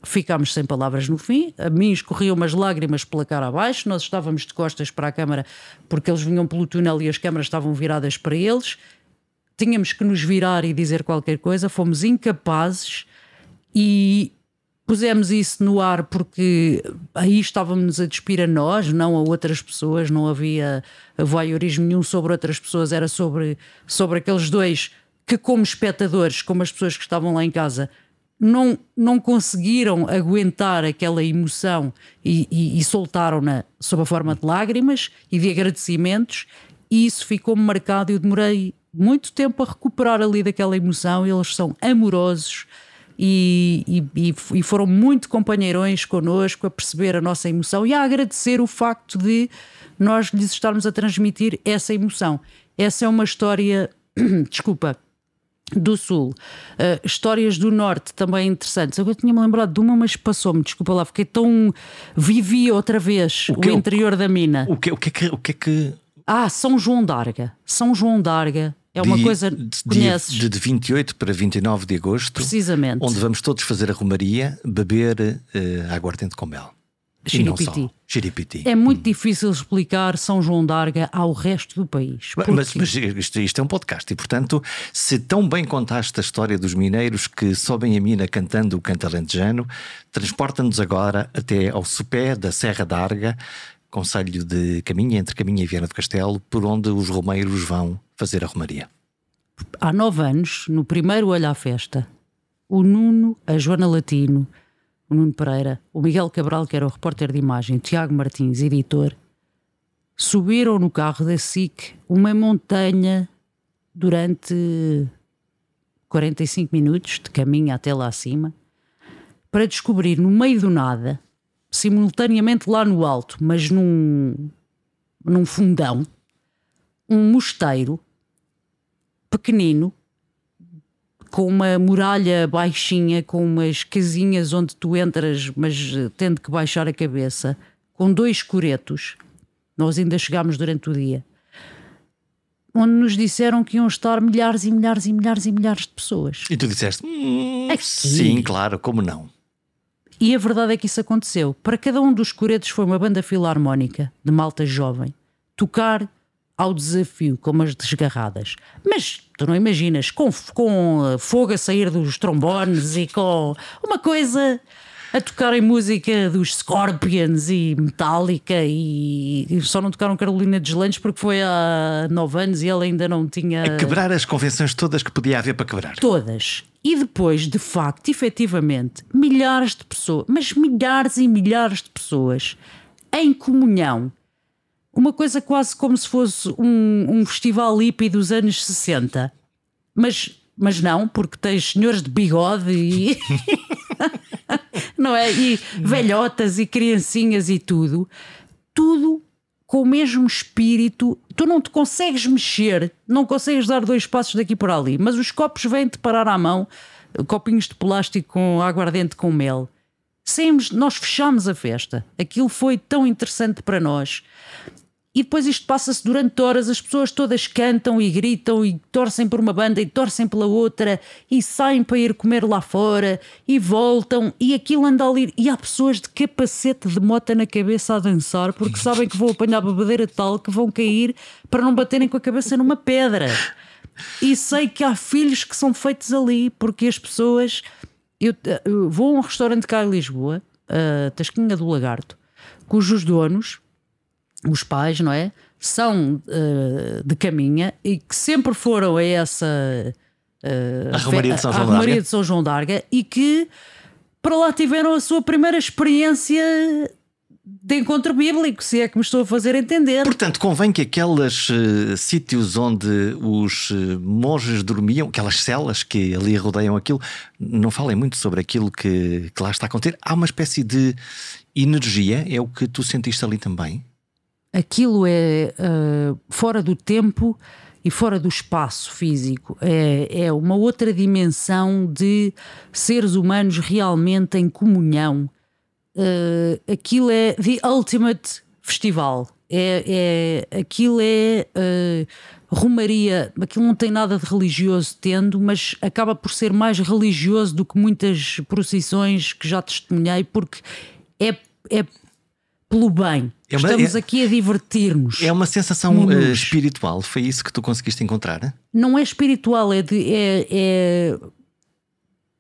ficámos sem palavras no fim. A mim escorriam umas lágrimas pela cara abaixo. Nós estávamos de costas para a câmara porque eles vinham pelo túnel e as câmaras estavam viradas para eles. Tínhamos que nos virar e dizer qualquer coisa. Fomos incapazes e pusemos isso no ar porque aí estávamos a despir a nós, não a outras pessoas, não havia voyeurismo nenhum sobre outras pessoas, era sobre, sobre aqueles dois que, como espectadores, como as pessoas que estavam lá em casa, não, não conseguiram aguentar aquela emoção e, e, e soltaram-na sob a forma de lágrimas e de agradecimentos, e isso ficou marcado. Eu demorei muito tempo a recuperar ali daquela emoção. Eles são amorosos e, e, e, foram muito companheirões connosco a perceber a nossa emoção e a agradecer o facto de nós lhes estarmos a transmitir essa emoção. Essa é uma história, desculpa, do Sul. Uh, histórias do Norte também interessantes. Eu tinha-me lembrado de uma, mas passou-me, desculpa lá, fiquei tão. Vivi outra vez o, que, o interior o, da mina. O que, o, que é que, o que é que. Ah, São João d'Arga. São João d'Arga é uma de, coisa conheces. De, de 28 para 29 de agosto. Precisamente. Onde vamos todos fazer a romaria, beber uh, aguardente com mel. Xiripiti. Xiripiti. É muito hum. difícil explicar São João d'Arga ao resto do país. Mas, mas isto, isto, é um podcast e, portanto, se tão bem contaste a história dos mineiros que sobem a mina cantando o canto alentejano, transporta-nos agora até ao sopé da Serra d'Arga, conselho de Caminha, entre Caminha e Viana do Castelo, por onde os romeiros vão fazer a romaria. Há nove anos, no primeiro Olho à Festa, o Nuno, a Joana Latino, o Nuno Pereira, o Miguel Cabral, que era o repórter de imagem, o Tiago Martins, editor, subiram no carro da SIC uma montanha durante 45 minutos de caminho até lá acima para descobrir no meio do nada simultaneamente lá no alto, mas num, num fundão, um mosteiro pequenino com uma muralha baixinha, com umas casinhas onde tu entras, mas tendo que baixar a cabeça, com dois coretos. Nós ainda chegámos durante o dia. Onde nos disseram que iam estar milhares e milhares e milhares e milhares de pessoas. E tu disseste: hum, Sim, claro, como não? E a verdade é que isso aconteceu. Para cada um dos coretos foi uma banda filarmónica de malta jovem tocar ao desafio, com umas desgarradas. Mas tu não imaginas, com, com eh, fogo a sair dos trombones e com uma coisa a tocar em música dos Scorpions e Metallica e, e só não tocaram Carolina Deslandes porque foi há nove anos e ele ainda não tinha. A quebrar as convenções todas que podia haver para quebrar. Todas. E depois, de facto, efetivamente, milhares de pessoas, mas milhares e milhares de pessoas em comunhão uma coisa quase como se fosse um, um festival hippie dos anos 60. Mas, mas não, porque tens senhores de bigode e. não é? E velhotas e criancinhas e tudo. Tudo com o mesmo espírito. Tu não te consegues mexer, não consegues dar dois passos daqui por ali, mas os copos vêm-te parar à mão copinhos de plástico com aguardente com mel. Saímos, nós fechámos a festa. Aquilo foi tão interessante para nós. E depois isto passa-se durante horas, as pessoas todas cantam e gritam e torcem por uma banda e torcem pela outra e saem para ir comer lá fora e voltam e aquilo anda ali. E há pessoas de capacete de mota na cabeça a dançar porque sabem que vão apanhar bebedeira tal que vão cair para não baterem com a cabeça numa pedra. E sei que há filhos que são feitos ali porque as pessoas. Eu, eu vou a um restaurante cá em Lisboa, a Tasquinha do Lagarto, cujos donos os pais, não é? São uh, de caminha e que sempre foram a essa. Uh, a Romaria de São João D'Arga. de São João D'Arga e que para lá tiveram a sua primeira experiência de encontro bíblico, se é que me estou a fazer entender. Portanto, convém que aqueles uh, sítios onde os uh, monges dormiam, aquelas celas que ali rodeiam aquilo, não falem muito sobre aquilo que, que lá está a acontecer. Há uma espécie de energia, é o que tu sentiste ali também? Aquilo é uh, fora do tempo e fora do espaço físico. É, é uma outra dimensão de seres humanos realmente em comunhão. Uh, aquilo é the ultimate festival. É, é, aquilo é uh, romaria, aquilo não tem nada de religioso tendo, mas acaba por ser mais religioso do que muitas procissões que já testemunhei, porque é, é pelo bem. É uma, Estamos é, aqui a divertir-nos. É uma sensação uh, espiritual. Foi isso que tu conseguiste encontrar? Não é espiritual, é, de, é,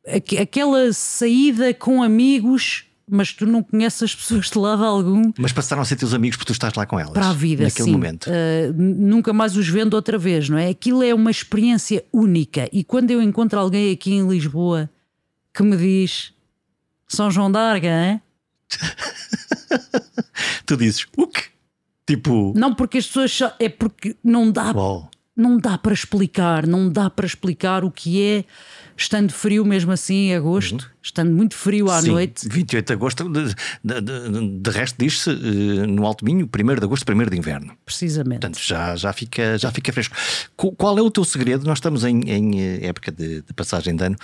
é aquela saída com amigos mas tu não conheces as pessoas de lado algum. Mas passaram a ser teus amigos porque tu estás lá com elas. Para a vida, naquele sim. momento. Uh, nunca mais os vendo outra vez, não é? Aquilo é uma experiência única. E quando eu encontro alguém aqui em Lisboa que me diz São João d'Arga, hein? tu dizes o quê? Tipo. Não, porque as pessoas. É porque não dá. Uou. Não dá para explicar, não dá para explicar o que é estando frio mesmo assim em agosto, uhum. estando muito frio à Sim, noite. 28 de agosto, de, de, de, de resto diz-se uh, no Alto Minho, 1 de agosto, 1 de inverno. Precisamente. Portanto, já, já, fica, já fica fresco. Qual é o teu segredo? Nós estamos em, em eh, época de, de passagem de ano.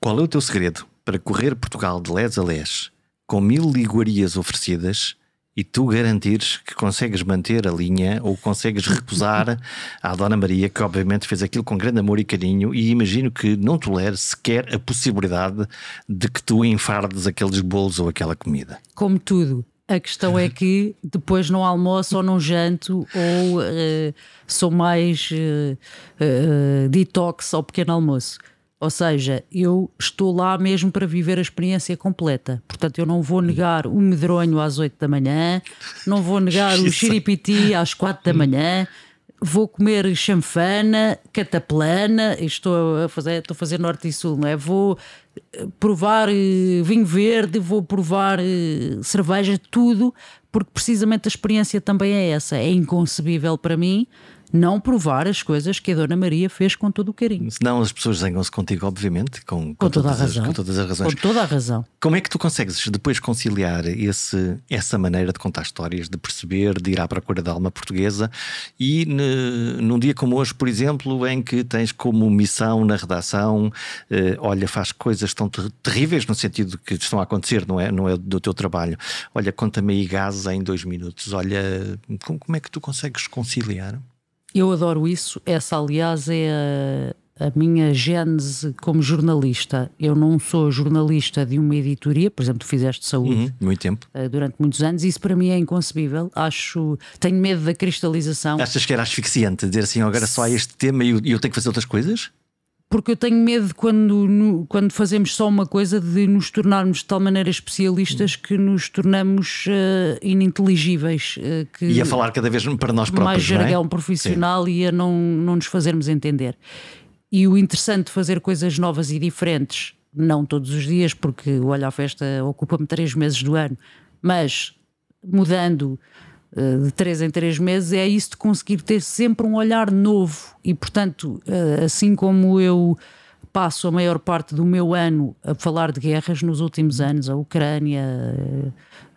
Qual é o teu segredo para correr Portugal de les a les com mil iguarias oferecidas e tu garantires que consegues manter a linha ou consegues recusar à Dona Maria, que obviamente fez aquilo com grande amor e carinho, e imagino que não tolere sequer a possibilidade de que tu enfardes aqueles bolos ou aquela comida. Como tudo. A questão é que depois não almoço ou não janto ou uh, sou mais uh, uh, detox ao pequeno almoço. Ou seja, eu estou lá mesmo para viver a experiência completa. Portanto, eu não vou negar o medronho às 8 da manhã, não vou negar o xiripiti às 4 da manhã, vou comer chanfana, cataplana, estou a fazer, estou a fazer norte e sul, não é? Vou eh, provar eh, vinho verde, vou provar eh, cerveja, tudo, porque precisamente a experiência também é essa. É inconcebível para mim não provar as coisas que a Dona Maria fez com todo o carinho. Senão as pessoas zangam-se contigo, obviamente, com, com, com toda todas a razão. As, com todas as razões. Com toda a razão. Como é que tu consegues depois conciliar esse, essa maneira de contar histórias, de perceber, de ir à procura da alma portuguesa e ne, num dia como hoje, por exemplo, em que tens como missão na redação, eh, olha, faz coisas tão ter terríveis no sentido que estão a acontecer, não é, não é do teu trabalho. Olha, conta-me aí gases em dois minutos. Olha, como, como é que tu consegues conciliar? Eu adoro isso. Essa, aliás, é a, a, minha gênese como jornalista. Eu não sou jornalista de uma editoria, por exemplo, tu fizeste saúde uhum, muito tempo. Uh, durante muitos anos. Isso para mim é inconcebível. Acho. Tenho medo da cristalização. Achas que era asfixiante dizer assim, agora só há este tema e eu, eu tenho que fazer outras coisas? Porque eu tenho medo quando, no, quando fazemos só uma coisa de nos tornarmos de tal maneira especialistas que nos tornamos uh, ininteligíveis. Uh, que e a falar cada vez para nós próprios. Mais jargão é? profissional Sim. e a não, não nos fazermos entender. E o interessante de fazer coisas novas e diferentes, não todos os dias, porque o Olha à Festa ocupa-me três meses do ano, mas mudando de três em três meses, é isso de conseguir ter sempre um olhar novo. E, portanto, eh, assim como eu passo a maior parte do meu ano a falar de guerras nos últimos anos, a Ucrânia,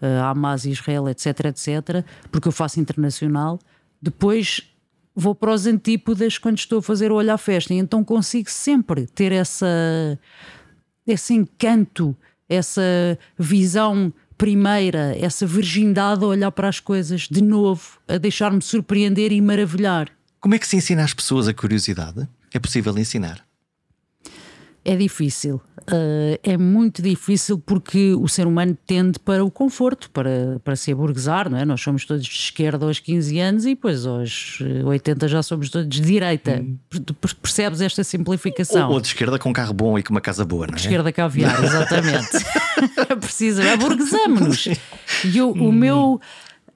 eh, a Hamas, Israel, etc, etc, porque eu faço internacional, depois vou para os antípodas quando estou a fazer o Olho à Festa, e então consigo sempre ter essa, esse encanto, essa visão primeira, essa virgindade a olhar para as coisas de novo, a deixar-me surpreender e maravilhar. Como é que se ensina às pessoas a curiosidade? É possível ensinar? É difícil. Uh, é muito difícil porque o ser humano tende para o conforto, para, para se aburguesar, não é? Nós somos todos de esquerda aos 15 anos e depois aos 80 já somos todos de direita. Hum. Percebes esta simplificação? Ou, ou, de esquerda com um carro bom e com uma casa boa, não é? De esquerda caviar, exatamente. Precisa, aburguesamos-nos. E eu, hum. o meu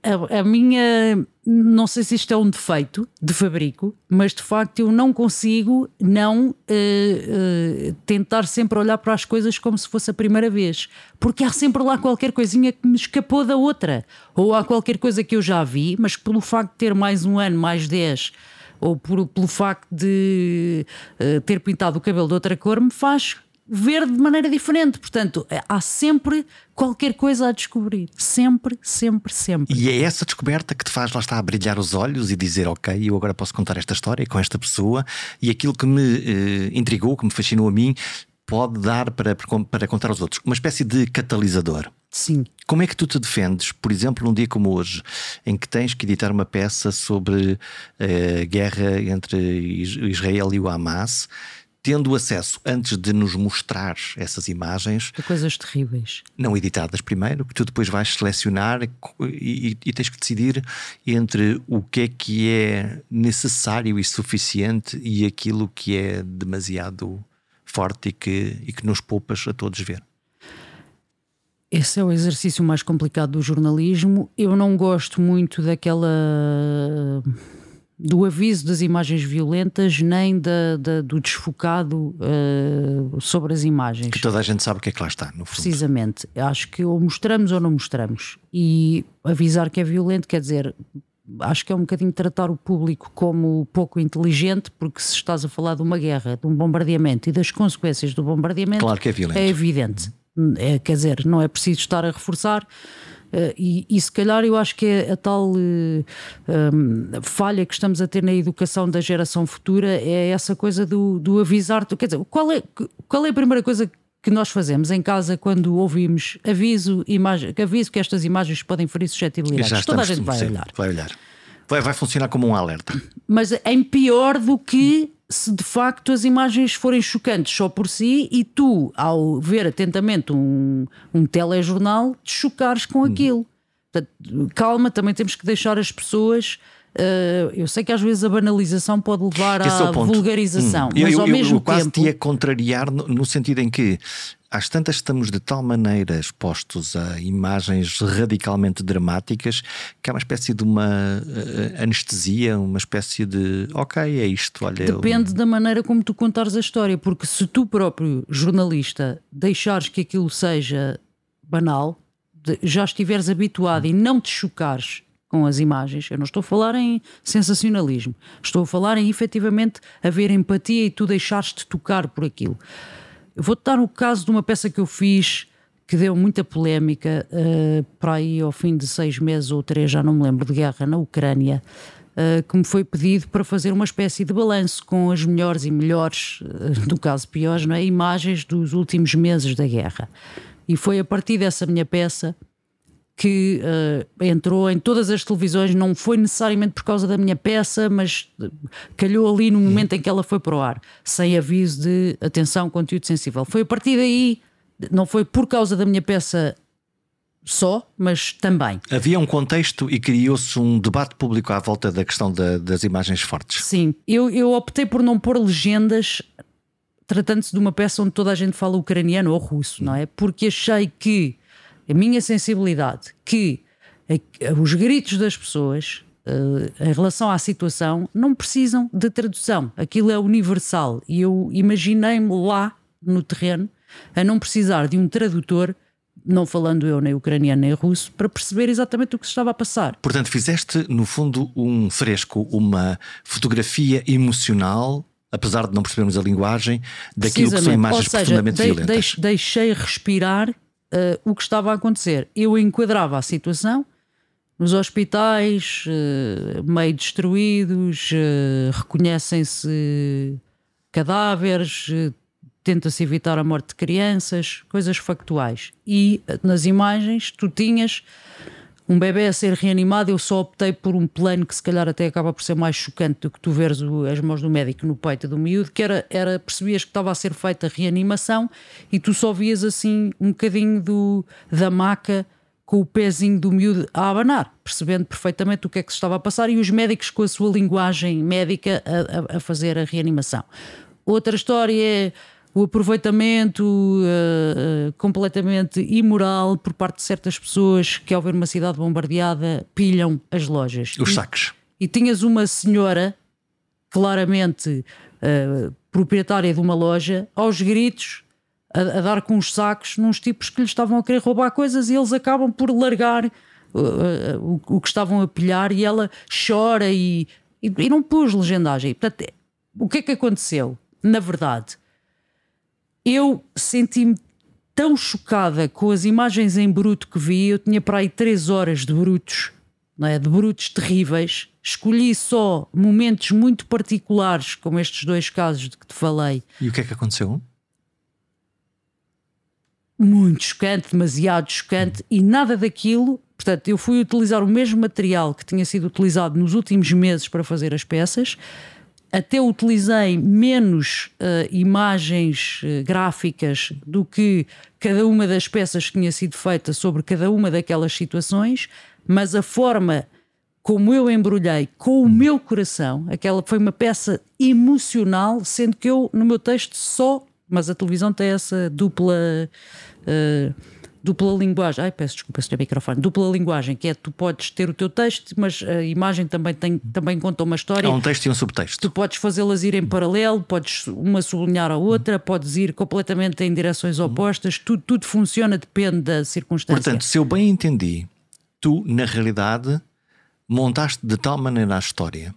a, a, minha. Não sei se isto é um defeito de fabrico, mas de facto eu não consigo não uh, uh, tentar sempre olhar para as coisas como se fosse a primeira vez. Porque há sempre lá qualquer coisinha que me escapou da outra. Ou há qualquer coisa que eu já vi, mas pelo facto de ter mais um ano, mais dez ou por, pelo facto de uh, ter pintado o cabelo de outra cor, me faz ver de maneira diferente. Portanto, há sempre qualquer coisa a descobrir. Sempre, sempre, sempre. E é essa descoberta que te faz lá estar a brilhar os olhos e dizer: Ok, eu agora posso contar esta história com esta pessoa. E aquilo que me eh, intrigou, que me fascinou a mim, pode dar para, para contar aos outros. Uma espécie de catalisador. Sim. Como é que tu te defendes, por exemplo, num dia como hoje, em que tens que editar uma peça sobre a eh, guerra entre Israel e o Hamas? Tendo acesso antes de nos mostrar essas imagens. De coisas terríveis. Não editadas primeiro, que tu depois vais selecionar e, e, e, tens que decidir entre o que é que é necessário e suficiente e aquilo que é demasiado forte e que, e que nos poupas a todos ver. Esse é o exercício mais complicado do jornalismo. Eu não gosto muito daquela do aviso das imagens violentas nem da, da do desfocado uh, sobre as imagens. Que toda a gente sabe o que é que lá está, no fundo. Precisamente. Acho que ou mostramos ou não mostramos. E avisar que é violento quer dizer. Acho que é um bocadinho tratar o público como pouco inteligente, porque se estás a falar de uma guerra, de um bombardeamento e das consequências do bombardeamento, claro que é, violento. é evidente. É, quer dizer, não é preciso estar a reforçar Uh, e, e, se calhar eu acho que é a tal uh, um, falha que estamos a ter na educação da geração futura é essa coisa do, do avisar. Quer dizer, qual é, qual é a primeira coisa que nós fazemos em casa quando ouvimos aviso, imagem, aviso que estas imagens podem ferir suscetibilidades? Toda a gente vai olhar. Vai olhar. Vai, vai funcionar como um alerta. Mas em pior do que se de facto as imagens forem chocantes só por si e tu, ao ver atentamente um, um telejornal, te chocares com hum. aquilo. Portanto, calma, também temos que deixar as pessoas. Uh, eu sei que às vezes a banalização pode levar Esse é à é vulgarização, hum. mas eu, ao eu, mesmo eu, eu quase tempo. te ia contrariar no, no sentido em que às tantas estamos de tal maneira expostos a imagens radicalmente dramáticas que é uma espécie de uma uh, anestesia, uma espécie de ok, é isto. Olha, Depende eu... da maneira como tu contares a história, porque se tu próprio, jornalista, deixares que aquilo seja banal, já estiveres habituado e não te chocares com as imagens. Eu não estou a falar em sensacionalismo, estou a falar em efetivamente haver empatia e tu deixares-te tocar por aquilo. Vou-te dar o caso de uma peça que eu fiz que deu muita polémica uh, para aí ao fim de seis meses ou três, já não me lembro, de guerra na Ucrânia, uh, que me foi pedido para fazer uma espécie de balanço com as melhores e melhores, uh, no caso piores, não é? imagens dos últimos meses da guerra. E foi a partir dessa minha peça que uh, entrou em todas as televisões, não foi necessariamente por causa da minha peça, mas calhou ali no momento em que ela foi para o ar, sem aviso de atenção, conteúdo sensível. Foi a partir daí, não foi por causa da minha peça só, mas também. Havia um contexto e criou-se um debate público à volta da questão da, das imagens fortes. Sim, eu, eu optei por não pôr legendas tratando-se de uma peça onde toda a gente fala ucraniano ou russo, não é? Porque achei que a minha sensibilidade que os gritos das pessoas uh, em relação à situação não precisam de tradução. Aquilo é universal. E eu imaginei-me lá no terreno a não precisar de um tradutor não falando eu nem ucraniano nem russo, para perceber exatamente o que se estava a passar. Portanto, fizeste no fundo um fresco, uma fotografia emocional apesar de não percebermos a linguagem, daquilo que são imagens seja, profundamente de, violentas. Deixei respirar uh, o que estava a acontecer. Eu enquadrava a situação nos hospitais, uh, meio destruídos, uh, reconhecem-se cadáveres, tenta-se evitar a morte de crianças, coisas factuais. E nas imagens tu tinhas um bebê a ser reanimado, eu só optei por um plano que se calhar até acaba por ser mais chocante do que tu veres o, as mãos do médico no peito do miúdo, que era, era percebias que estava a ser feita a reanimação e tu só vias assim um bocadinho do, da maca com o pezinho do miúdo a abanar, percebendo perfeitamente o que é que se estava a passar e os médicos com a sua linguagem médica a, a, a fazer a reanimação. Outra história é o aproveitamento uh, completamente imoral por parte de certas pessoas que, ao ver uma cidade bombardeada, pilham as lojas. Os saques. E, e tinhas uma senhora, claramente uh, proprietária de uma loja, aos gritos, a, a, dar com os sacos nos tipos que lhe estavam a querer roubar coisas e eles acabam por largar uh, o, o, que estavam a pilhar e ela chora e, e, e não pôs legendagem. Portanto, o que é que aconteceu? Na verdade eu senti-me tão chocada com as imagens em bruto que vi, eu tinha para aí três horas de brutos, não é? de brutos terríveis. Escolhi só momentos muito particulares, como estes dois casos de que te falei. E o que é que aconteceu? Muito chocante, demasiado chocante, e nada daquilo. Portanto, eu fui utilizar o mesmo material que tinha sido utilizado nos últimos meses para fazer as peças até utilizei menos uh, imagens uh, gráficas do que cada uma das peças que tinha sido feita sobre cada uma daquelas situações, mas a forma como eu embrulhei com o meu coração, aquela foi uma peça emocional, sendo que eu no meu texto só, mas a televisão tem essa dupla. Uh, dupla linguagem, ai peço desculpa se microfone, dupla linguagem, que é tu podes ter o teu texto, mas a imagem também, tem, também conta uma história. É um texto e um subtexto. Tu podes fazê-las ir em paralelo, podes uma sublinhar a outra, podes ir completamente em direções opostas, tudo, tudo funciona, depende da circunstância. Portanto, se eu bem entendi, tu, na realidade, montaste de tal maneira a história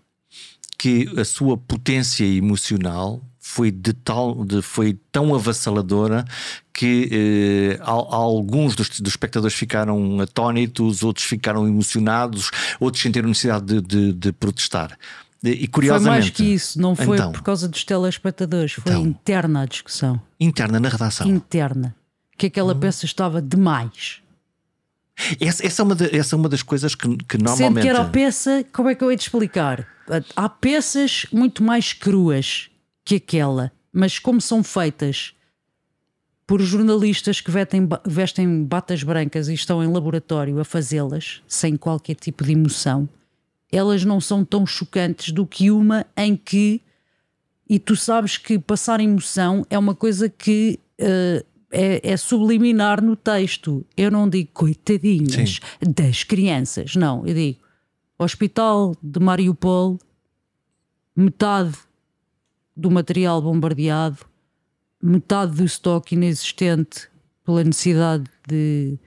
que a sua potência emocional foi de tal de, foi tão avassaladora que eh, alguns dos, dos, espectadores ficaram atónitos, outros ficaram emocionados, outros sentiram necessidade de, de, de protestar. E curiosamente. Foi mais que isso, não foi então, por causa dos telespectadores, foi então, interna a discussão. Interna na redação. Interna. Que aquela hum. peça estava demais. Essa, essa, é uma de, essa é uma das coisas que, que normalmente. Sendo que era a peça, como é que eu ia te explicar? Há peças muito mais cruas que aquela, mas como são feitas por jornalistas que vestem, vestem batas brancas e estão em laboratório a fazê-las sem qualquer tipo de emoção, elas não são tão chocantes do que uma em que. E tu sabes que passar emoção é uma coisa que uh, é, é, subliminar no texto. Eu não digo coitadinhas Sim. das crianças, não. Eu digo Hospital de Mariupol, metade do material bombardeado, metade do estoque inexistente pela necessidade de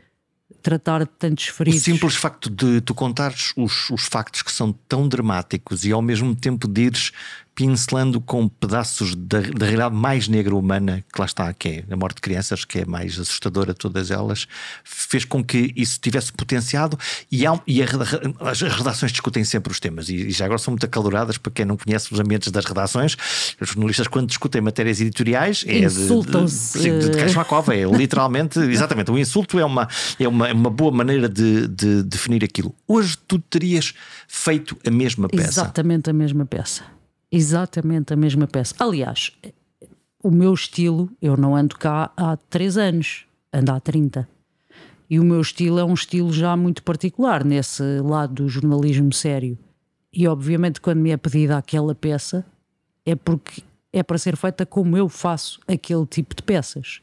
tratar de tantos feridos. O simples facto de tu contares os, os factos que são tão dramáticos e ao mesmo tempo de ires pincelando com pedaços da, da realidade mais negra humana, que lá está, que é a morte de crianças, que é mais assustadora todas elas, fez com que isso tivesse potenciado e, há, e a, as redações discutem sempre os temas e, e, já agora são muito acaloradas para quem não conhece os ambientes das redações. Os jornalistas, quando discutem matérias editoriais, é insultam-se. De, de, de, de é literalmente, exatamente, o insulto é uma, é uma, uma boa maneira de, de definir aquilo. Hoje tu terias feito a mesma peça. Exatamente a mesma peça exatamente a mesma peça. Aliás, o meu estilo, eu não ando cá há 3 anos, ando há 30. E o meu estilo é um estilo já muito particular nesse lado do jornalismo sério. E obviamente, quando me é pedida aquela peça, é porque é para ser feita como eu faço aquele tipo de peças.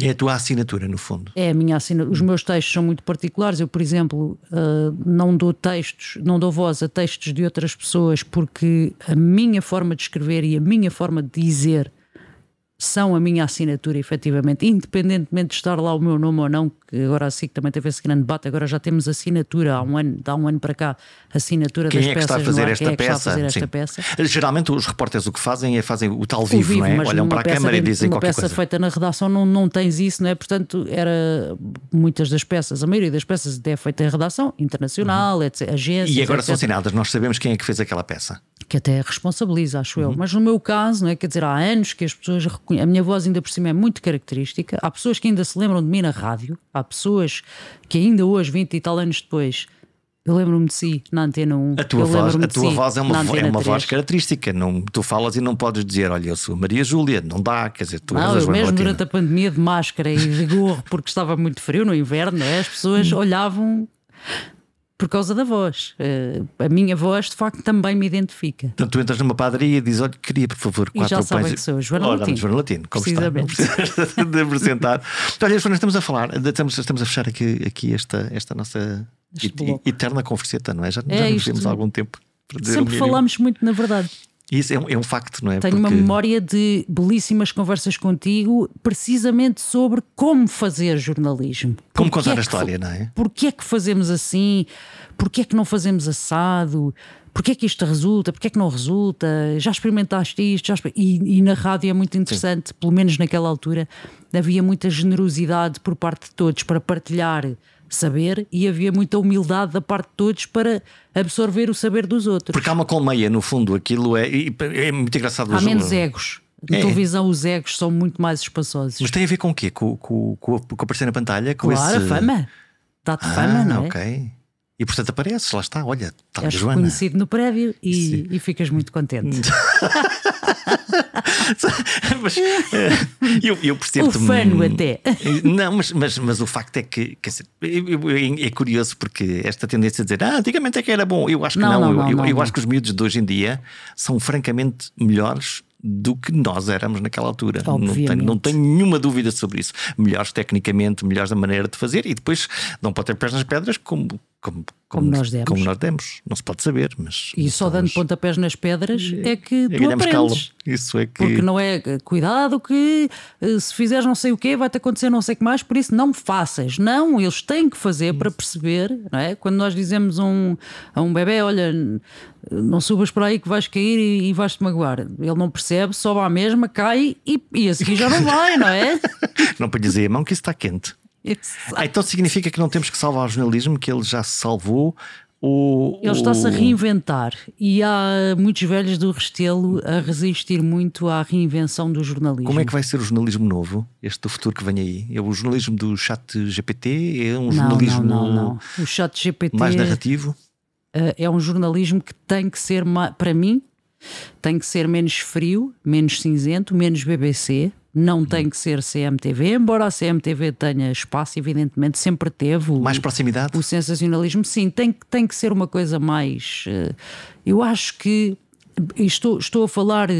É a tua assinatura, no fundo. É a minha assinatura. Os meus textos são muito particulares. Eu, por exemplo, uh, não dou textos, não dou voz a textos de outras pessoas porque a minha forma de escrever e a minha forma de dizer são a minha assinatura, efetivamente, independentemente de estar lá o meu nome ou não, que agora assim também teve esse grande debate, agora já temos assinatura há um ano, há um ano para cá, assinatura Quem das é que peças. está a fazer ar, esta quem é que peça? está a fazer esta Sim. peça? Geralmente os repórteres o que fazem é fazem o tal O vivo, não é? Olham para a câmara e dizem numa qualquer peça coisa. feita na redação não, não tens isso, não é? Portanto, era muitas das peças, a maioria das peças até é feita em redação internacional, etc, agências. Uhum. E agora são etc, assinadas, nós sabemos quem é que fez aquela peça. que até responsabiliza, acho Uhum. eu. Mas no meu caso, não é? Quer dizer, há anos que as pessoas reconhecem. A minha voz ainda por cima é muito característica. Há pessoas que ainda se lembram de mim na rádio, há pessoas que ainda hoje, 20 e tal anos depois, eu lembro-me de si na Antena 1. A tua, voz, a tua si voz é uma, é uma 3. voz característica. Não, tu falas e não podes dizer, olha, eu sou Maria Júlia, não dá, quer dizer, tu Não, eu mesmo durante a pandemia de máscara e de gorro, porque estava muito frio no inverno, é? as pessoas Hum. olhavam por causa da voz. Eh, A minha voz, de facto, também me identifica. Portanto, tu entras numa padaria e dizes: Olha, queria, por favor, E quatro já sabem pães. que sou Joana Ora, Latino. Joana Latino, como está? Precisamente. precisa de apresentar. Então, olha, Joana, estamos a falar, estamos, estamos a fechar aqui, aqui esta, esta nossa Este bloco. eterna converseta, não é? Já, É já nos isto. vemos há algum tempo. Sempre falámos muito, na verdade. Isso é um, é um facto, não é? Tenho uma Porque- memória de belíssimas conversas contigo, precisamente sobre como fazer jornalismo. Como Porquê contar é a que história, não é? Porquê é que fazemos assim? Porquê é que não fazemos assado? Porquê é que isto resulta? Porquê é que não resulta? Já experimentaste isto? Já exper- e, e na rádio é muito interessante, pelo menos naquela altura, havia muita generosidade por parte de todos para partilhar saber e havia muita humildade da parte de todos para absorver o saber dos outros. Porque há uma colmeia, no fundo, aquilo é, é muito engraçado. Há os- menos egos. Na É. televisão, os egos são muito mais espaçosos. Mas tem a ver com o quê? Com, com, com, com aparecer na pantalha? Com claro, esse... a fama. Dá-te Ah, fama, não é? ok. E portanto apareces, lá está, olha, está És Joana. reconhecido no prédio e, e ficas muito contente. mas eh, eu, eu percebo Ufano até. Não, mas, mas, mas o facto é que quer dizer, é curioso porque esta tendência a dizer ah, antigamente é que era bom, eu acho que Não, não, não, eu, não, eu, acho que os miúdos de hoje em dia são francamente melhores do que nós éramos naquela altura. Não tenho, não tenho nenhuma dúvida sobre isso. Melhores tecnicamente, melhores da maneira de fazer e depois não pode ter pés nas pedras como, como, Como nós demos. como nós demos. Não se pode saber, mas. E só dando pontapés nas pedras é que é, tu ganhamos calo. aprendes. Isso é que. Porque não é eh, cuidado que eh, se fizeres não sei o quê vai-te acontecer não sei o que mais, por isso não faças. Não, eles têm que fazer para perceber, não é? Quando nós dizemos a um, a um bebê, olha, não subas por aí que vais cair e, e vais-te magoar. Ele não percebe, sobe à mesma, cai e, e a seguir já não vai, não é? Não podes dizer a mão que isso está quente. Exato. Ah, então significa que não temos que salvar o jornalismo, que ele já se salvou. O, Ele está-se a reinventar e há muitos velhos do Restelo a resistir muito à reinvenção do jornalismo. Como é que vai ser o jornalismo novo, este do futuro que vem aí? É o jornalismo do chat GPT? É um não, jornalismo não, não, não. O chat GPT mais narrativo? eh, é um jornalismo que tem que ser, para mim, tem que ser menos frio, menos cinzento, menos BBC. Não tem que ser CMTV, embora a CMTV tenha espaço, evidentemente, sempre teve. O, Mais proximidade? o sensacionalismo, sim, tem, que- tem que ser uma coisa mais. eh, Eu acho que. Estou, estou a falar eh,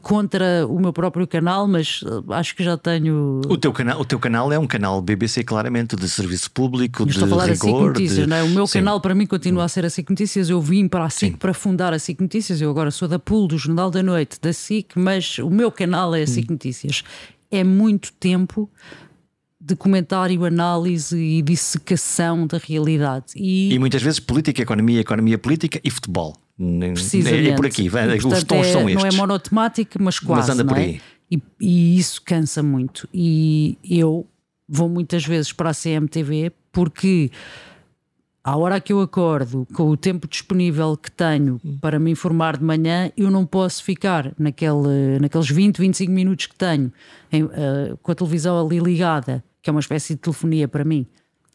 contra o meu próprio canal, mas eh, acho que já tenho. O teu, canal, o teu canal é um canal BBC, claramente, de serviço público, de Estou a falar da rigor. Notícias, de... é? O meu Sim. canal para mim continua a ser a SIC Notícias. Eu vim para a SIC Sim. para fundar a SIC Notícias. Eu agora sou da pool do Jornal da Noite da SIC, mas o meu canal é a Hum. SIC Notícias. É muito tempo de comentário, análise e dissecação da realidade. E, E muitas vezes política, economia, economia política e futebol. precisamente. É por aqui, E, os portanto, tons é- são Não é estes. monotemático, mas quase. anda não por é? aí. E, e isso cansa muito. E eu vou muitas vezes para a CMTV porque à hora que eu acordo, com o tempo disponível que tenho para me informar de manhã, eu não posso ficar naquele, naqueles 20, 25 minutos que tenho em, eh, com a televisão ali ligada, que é uma espécie de telefonia para mim.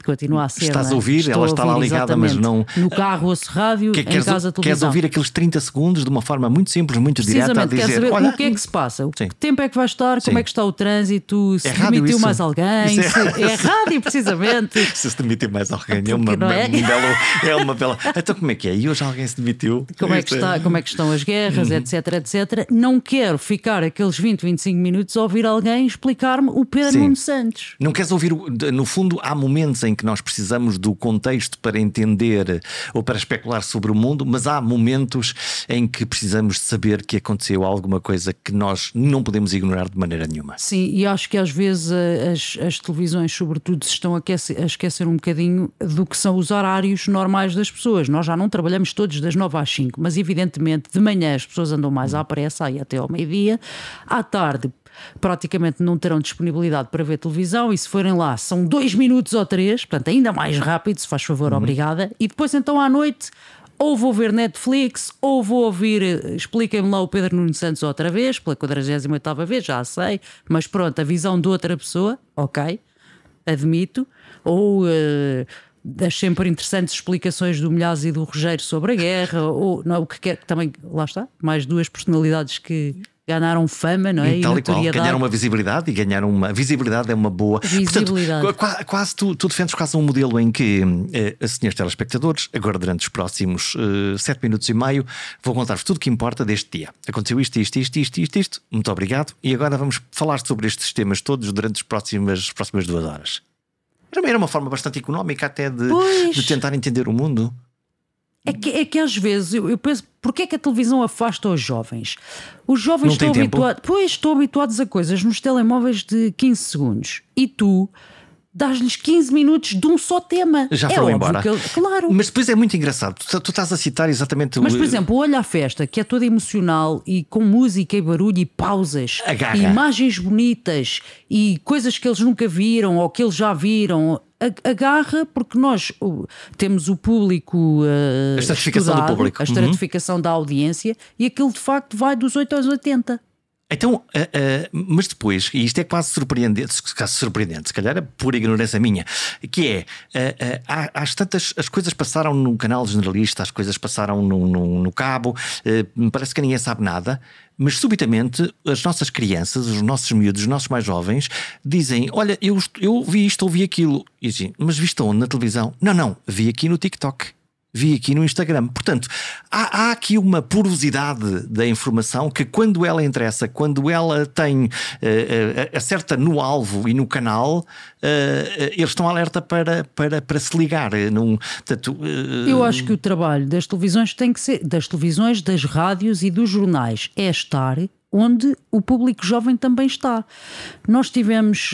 Continua a ser. Estás não é? a ouvir, ela a está lá ligada, mas não- No carro ouço rádio, Que- em queres, casa queres televisão. ouvir aqueles 30 segundos de uma forma muito simples, muito direta, a dizer: saber olha, o que é que se passa, o Sim. que tempo é que vai estar, Sim. como é que está o trânsito, se É rádio demitiu isso? mais alguém, Isso é- se- é rádio, precisamente. Se se demitir mais alguém, é uma, é? belo, é uma bela. Então, como é que é? E hoje alguém se demitiu? Como é, que está, como é que estão as guerras, Uhum. etc, etc. Não quero ficar aqueles 20, 25 minutos a ouvir alguém explicar-me o Pedro Sim. Nuno Santos. Não queres ouvir, no fundo, há momentos em em que nós precisamos do contexto para entender ou para especular sobre o mundo, mas há momentos em que precisamos saber que aconteceu alguma coisa que nós não podemos ignorar de maneira nenhuma. Sim, e acho que às vezes as, as televisões, sobretudo, se estão a, a esquecer um bocadinho do que são os horários normais das pessoas. Nós já não trabalhamos todos das 9 às 5, mas evidentemente de manhã as pessoas andam mais à pressa aí até ao meio-dia. À tarde, praticamente não terão disponibilidade para ver televisão e se forem lá são dois minutos ou três, portanto ainda mais rápido, se faz favor, uhum. obrigada. E depois então à noite ou vou ver Netflix, ou vou ouvir, eh, expliquem-me lá o Pedro Nuno Santos outra vez, pela 48 vez, já sei, mas pronto, a visão de outra pessoa, ok, admito, ou uh, das sempre interessantes explicações do Milhaz e do Rogério sobre a guerra, ou não, o que quer, também, lá está, mais duas personalidades que ganharam fama, não é? E, tal e qual, ganharam uma visibilidade e ganharam uma visibilidade é uma boa visibilidade. Portanto, quase, tu, tu, defendes quase um modelo em que, eh, senhores telespectadores, agora durante os próximos uh, sete minutos e meio, vou contar-vos tudo o que importa deste dia. Aconteceu isto, isto, isto, isto, isto, isto. Muito obrigado. E agora vamos falar sobre estes temas todos durante as próximas, as próximas duas horas. Era uma forma bastante económica até de, de tentar entender o mundo. É que, é que às vezes eu, eu penso, porquê é que a televisão afasta os jovens? Os jovens Não estão habituados, pois estão habituados a coisas nos telemóveis de 15 segundos e tu dás-lhes 15 minutos de um só tema. Já é foram embora. Claro. Mas depois é muito engraçado. Tu, tu estás a citar exatamente Mas, por exemplo, Olha a Festa, que é toda emocional e com música e barulho e pausas, Agarra. e imagens bonitas e coisas que eles nunca viram ou que eles já viram agarra, porque nós temos o público. Uh, a estratificação estudado, do público. A estratificação uhum. da audiência e aquilo de facto vai dos 8 aos 80. Então, uh, uh, mas depois, e isto é quase surpreendente, quase surpreendente, se calhar é pura ignorância minha, que é, uh, às tantas, as coisas passaram no canal generalista, as coisas passaram no, no, no cabo, parece que ninguém sabe nada, mas subitamente as nossas crianças, os nossos miúdos, os nossos mais jovens, dizem: Olha, eu, eu vi isto, ouvi aquilo. E dizem, mas viste onde? Na televisão? Não, não, vi aqui no TikTok vi aqui no Instagram. Portanto, há, há, aqui uma porosidade da informação que, quando ela interessa, quando ela tem uh, uh, acerta no alvo e no canal, uh, eles estão alerta para, para, para se ligar. Num, portanto, Eu acho que o trabalho das televisões tem que ser das televisões, das rádios e dos jornais é estar onde o público jovem também está. Nós tivemos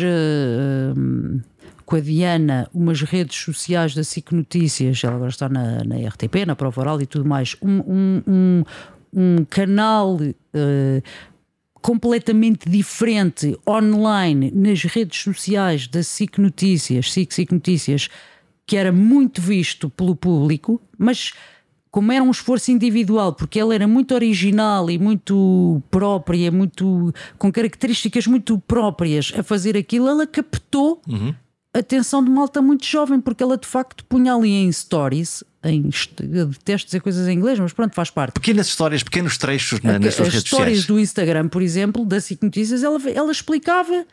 com a Diana umas redes sociais da SIC Notícias, ela agora está na, na RTP, na Prova Oral e tudo mais, um, um, um, um canal uh, completamente diferente online nas redes sociais da SIC Notícias, SIC SIC Notícias, que era muito visto pelo público, mas como era um esforço individual, porque ela era muito original e muito própria, muito com características muito próprias a fazer aquilo, ela captou uhum atenção de malta muito jovem, porque ela de facto punha ali em stories, em detesto dizer coisas em inglês, mas pronto, faz parte. Pequenas histórias, pequenos trechos na, nas suas redes sociais. As histórias do Instagram, por exemplo, da SIC Notícias, ela, ela explicava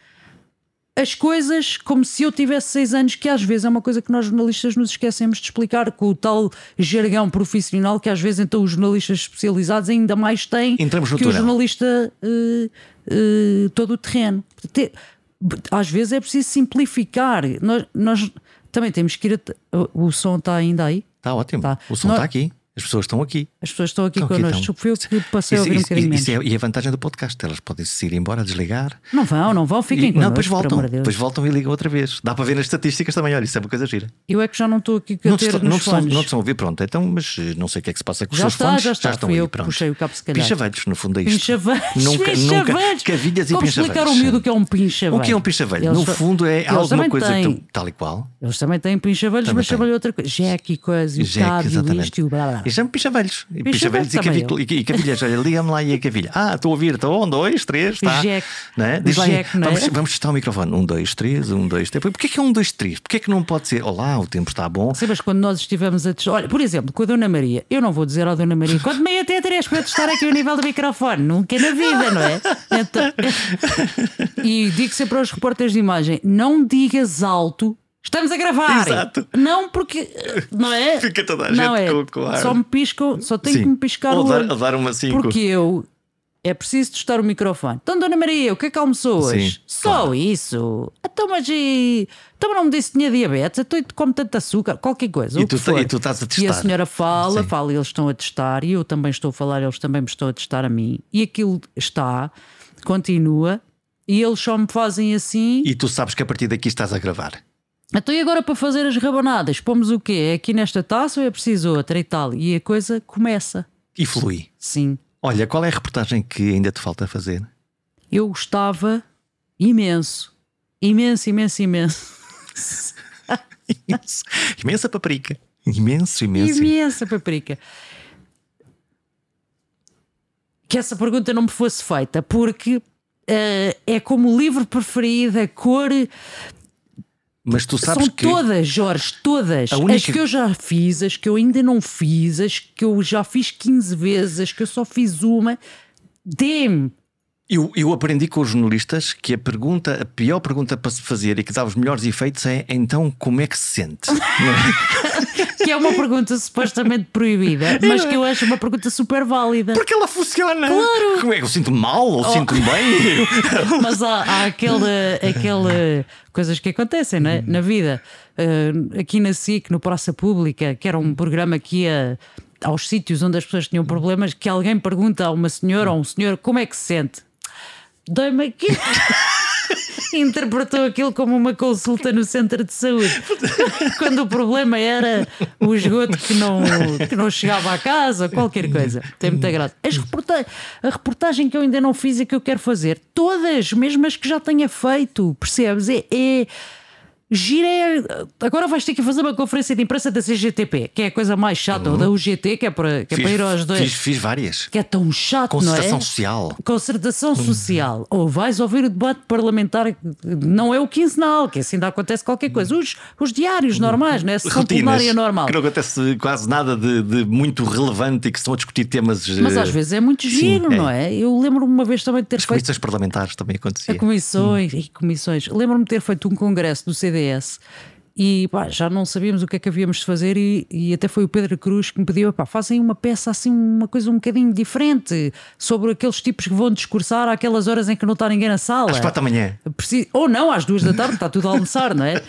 as coisas como se eu tivesse seis anos, que às vezes é uma coisa que nós jornalistas nos esquecemos de explicar, com o tal jargão profissional que às vezes então os jornalistas especializados ainda mais têm Entramos no que túnel. o jornalista uh, uh, todo o terreno às vezes é preciso simplificar. Nós, nós também temos que ir. A, o som está ainda aí? Está ótimo. Tá. O som está aqui. As pessoas estão aqui. As pessoas estão aqui estão connosco. Aqui, Foi que passei isso, a ouvir um bocadinho isso, é, E a vantagem do podcast, elas podem se ir embora, desligar. Não vão, não vão, fiquem connosco. Não, depois voltam. Depois voltam e ligam outra vez. Dá para ver nas estatísticas também, olha, isso é uma coisa gira. Eu é que já não estou aqui a não ter não, estão, não estão a ouvir, pronto. Então, mas eh, não sei o que é que se passa com os já seus está, fones. Já está, já estão aí, eu pronto. puxei o cabo se calhar. Pinchavelhos, no fundo é isto. Pinchavelhos. Nunca, pinchavelhos. nunca. Cavilhas e Como pinchavelhos. explicar o miúdo que é um pinchavelho? O que é um pinchavelho? No fundo é alguma coisa tal e qual. Eles também têm pinchavelhos, mas chamam-lhe outra coisa. Jack e coisa, e o cabo, e isto e o blá blá. E chamam pinchavelhos. Pinchavelhos e e, e cavilhas, olha, liga-me lá e a cavilha. Ah, estou a ouvir, estou um, dois, três, está. Jack. Não é? Diz lá, Jack, é? vamos, vamos testar o microfone. Um, dois, três, um, dois, três. Porquê que é um, dois, três? Porquê que não pode ser? Olá, o tempo está bom. Sim, mas quando nós estivemos a testar. Olha, por exemplo, com a Dona Maria, eu não vou dizer à Dona Maria quanto meia até três para testar aqui o nível do microfone. Nunca na vida, não é? Então... e digo sempre aos repórteres de imagem: não digas alto Estamos a gravar! Exato. Não porque. Não é? Fica toda a não gente é. com, com ar. Só me piscam, só tenho Sim. que me piscar Ou o dar, dar uma cinco. Porque eu é preciso testar o microfone. Então, Dona Maria, o que é que almoçou hoje? Sim, Só claro. isso. Então, mas e. Então, não me disse que tinha diabetes, então como tanto açúcar, qualquer coisa. E o que tu- for. e tu estás a E a testar. senhora fala, Sim. fala, e eles estão a testar, e eu também estou a falar, eles também me estão a testar a mim. E aquilo está, continua, e eles só me fazem assim. E tu sabes que a partir daqui estás a gravar. Então e agora para fazer as rabanadas, pomos o quê? É aqui nesta taça ou é preciso outra e tal? E a coisa começa. E flui. Sim. Olha, qual é a reportagem que ainda te falta fazer? Eu gostava imenso. Imenso, imenso, imenso. Imenso. Imensa paparica. Imenso, imenso. Imensa paprika. Que essa pergunta não me fosse feita, porque eh, é como o livro preferido, a cor. Mas tu sabes São que. todas, Jorge, todas. Única- As que eu já fiz, as que eu ainda não fiz, as que eu já fiz 15 vezes, as que eu só fiz uma. Dê-me. Eu, eu aprendi com os jornalistas que a pergunta, a pior pergunta para se fazer e que dá os melhores efeitos é então como é que se sente? Que é uma pergunta supostamente proibida, mas que eu acho uma pergunta super válida. Porque ela funciona. Claro. Como é que eu sinto mal ou sinto-me bem? Mas há, há aquela, aquela coisas que acontecem é? na vida. Uh, aqui na SIC, no Praça Pública, que era um programa que ia aos sítios onde as pessoas tinham problemas, que alguém pergunta a uma senhora ou um senhor como é que se sente. Dói-me aqui. Interpretou aquilo como uma consulta no centro de saúde. Quando o problema era o esgoto que não, que não chegava à casa, qualquer coisa. Tem muita graça. As reporta- a reportagem que eu ainda não fiz e que eu quero fazer, todas, mesmo as que já tenha feito, percebes? É. é Gira é- Agora vais ter que fazer uma conferência de imprensa da CGTP, que é a coisa mais chata, ou da UGT, que é para, que é para ir aos dois. fiz, fiz várias. Que é tão chato, não é? Concertação social. Concertação social. Ou vais ouvir o debate parlamentar, não é o quinzenal, que assim ainda acontece qualquer coisa. Os, os diários normais, não é? Sessão plenária normal. Que não acontece quase nada de, de muito relevante e que estão a discutir temas. Mas eh, às vezes é muito sim, giro, é. não é? Eu lembro-me uma vez também de ter As feito. comissões parlamentares também acontecia. A comissões, e comissões. Lembro-me de ter feito um congresso do CDS e pá, já não sabíamos o que é que havíamos de fazer e, e até foi o Pedro Cruz que me pediu, pá, fazem uma peça assim, uma coisa um bocadinho diferente sobre aqueles tipos que vão discursar àquelas horas em que não está ninguém na sala. Às quatro da manhã. Ou não, às duas da tarde, está tudo a almoçar, não é?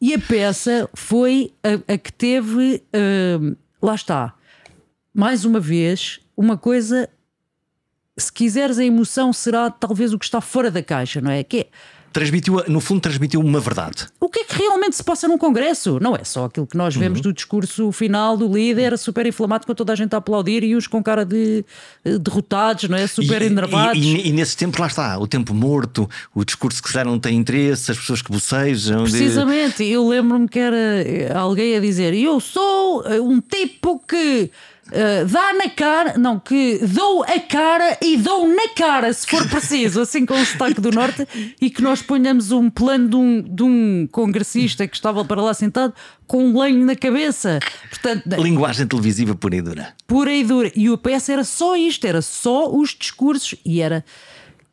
E a peça foi a, a que teve, hum, lá está, mais uma vez, uma coisa. Se quiseres a emoção, será talvez o que está fora da caixa, não é? Que é Transmitiu, no fundo, transmitiu uma verdade. o que é que realmente se passa num congresso? Não é só aquilo que nós Uhum. vemos do discurso final do líder, super inflamado, com toda a gente a aplaudir e uns com cara de eh, derrotados, não é? Super e, enervados. E, e, e nesse tempo, lá está, o tempo morto, o discurso que calhar não tem interesse, as pessoas que bocejam. de- Precisamente, eu lembro-me que era eh, alguém a dizer: Eu sou eh, um tipo que eh, dá na cara, não, que dou a cara e dou na cara, se for preciso, assim com o sotaque do Norte, e que nós ponhamos um plano de um, de um congressista que estava para lá sentado com um lenho na cabeça. Portanto, Linguagem televisiva pura e dura. pura e dura. E o PS era só isto, era só os discursos e era.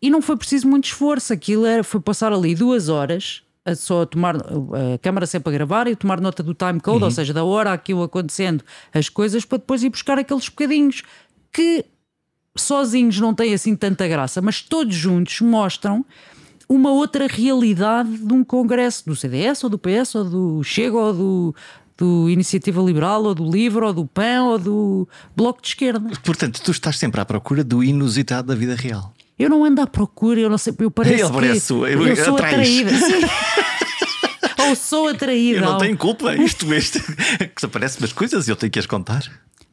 E não foi preciso muito esforço, aquilo era, foi passar ali duas horas a só tomar a câmara sempre a gravar e tomar nota do time code, ou seja, da hora aquilo acontecendo as coisas, para depois ir buscar aqueles bocadinhos que sozinhos não têm assim tanta graça, mas todos juntos mostram uma outra realidade de um congresso do CDS ou do PS ou do Chega ou do, do Iniciativa Liberal ou do Livre ou do PAN ou do Bloco de Esquerda. Portanto, tu estás sempre à procura do inusitado da vida real. Eu não ando à procura, eu não sei, eu pareço Ele parece, eu- eu sou atrás. atraída. Sim. ou sou atraída. Eu não tenho culpa, isto, isto que aparece umas coisas e eu tenho que as contar.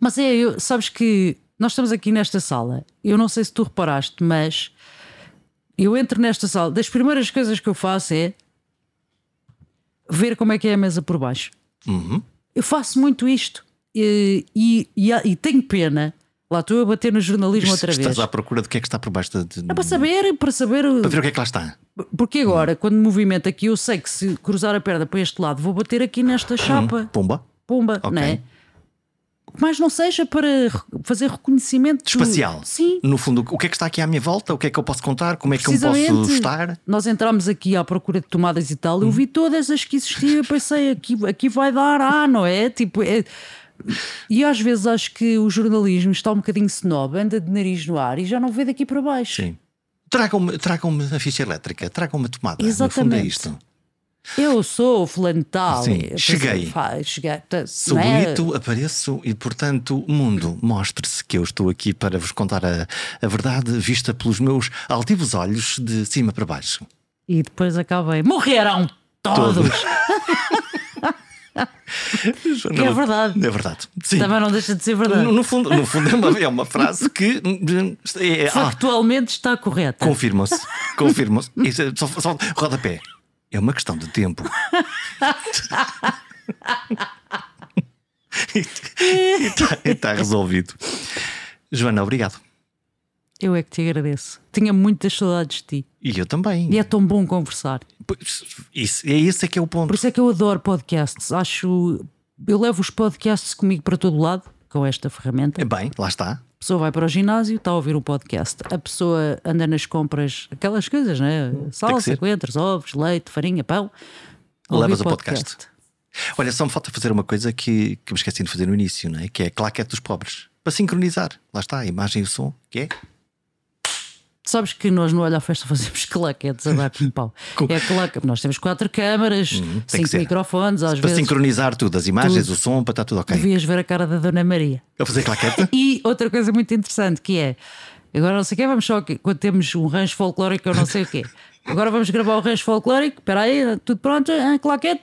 Mas é, eu, sabes que nós estamos aqui nesta sala. Eu não sei se tu reparaste, mas eu entro nesta sala. Das primeiras coisas que eu faço é ver como é que é a mesa por baixo. Uhum. Eu faço muito isto e, e, e, e tenho pena. Lá estou a bater no jornalismo outra vez. Estás à procura do que é que está por baixo de, É para saber, para saber. para ver o que é que lá está. Porque agora, quando movimento aqui, eu sei que se cruzar a perna para este lado, vou bater aqui nesta chapa. Pomba. Pumba, Ok. não é? Mas não seja para fazer reconhecimento Espacial. Sim. No fundo, o que é que está aqui à minha volta? O que é que eu posso contar? Como é que eu posso estar? Nós entramos aqui à procura de tomadas e tal. Eu vi todas as que existiam. Eu pensei, aqui, aqui vai dar, ah, não é? Tipo, é- E às vezes acho que o jornalismo está um bocadinho snob, anda de nariz no ar e já não vê daqui para baixo. Sim. Tragam-me tragam a ficha elétrica, tragam-me a tomada. Exatamente. No fundo é isto. Eu sou fulano de tal. Sim, cheguei. Cheguei. Sou é? bonito, apareço e, portanto, mundo, mostre-se que eu estou aqui para vos contar a, a verdade vista pelos meus altivos olhos de cima para baixo. E depois acabei. Morreram todos! Que é verdade. É verdade. Sim. Também não deixa de ser verdade. No, no fundo, no fundo é, uma, é uma frase que é, é- ah, Factualmente está correta. Confirmam-se. Isso é Só, só rodapé. É uma questão de tempo. e está resolvido. Joana, obrigado. Eu é que te agradeço. Tinha muitas saudades de ti. E eu também. E é tão bom conversar. Isso, é esse é que é o ponto. Por isso é que eu adoro podcasts. Acho. Eu levo os podcasts comigo para todo lado com esta ferramenta. É bem, lá está. A pessoa vai para o ginásio, está a ouvir o podcast. A pessoa anda nas compras, aquelas coisas, né? Salsa, coentros, ovos, leite, farinha, pão. Levas o podcast. Olha, só me falta fazer uma coisa que, que me esqueci de fazer no início, não é? que é a claquete dos pobres. Para sincronizar. Lá está, a imagem e o som, que é? Sabes que nós no Olha à Festa fazemos claquetes a dar com pau. É claque. Nós temos quatro câmaras, que cinco microfones, às Para vezes. sincronizar tudo, as imagens, Tudo. o som, para estar tudo ok. Devias ver a cara da Dona Maria. A fazer claquete? E outra coisa muito interessante que é agora não sei o quê, vamos só quando temos um rancho folclórico, eu não sei o quê. Agora vamos gravar o rancho folclórico. Espera aí, tudo pronto? Ah, claquete.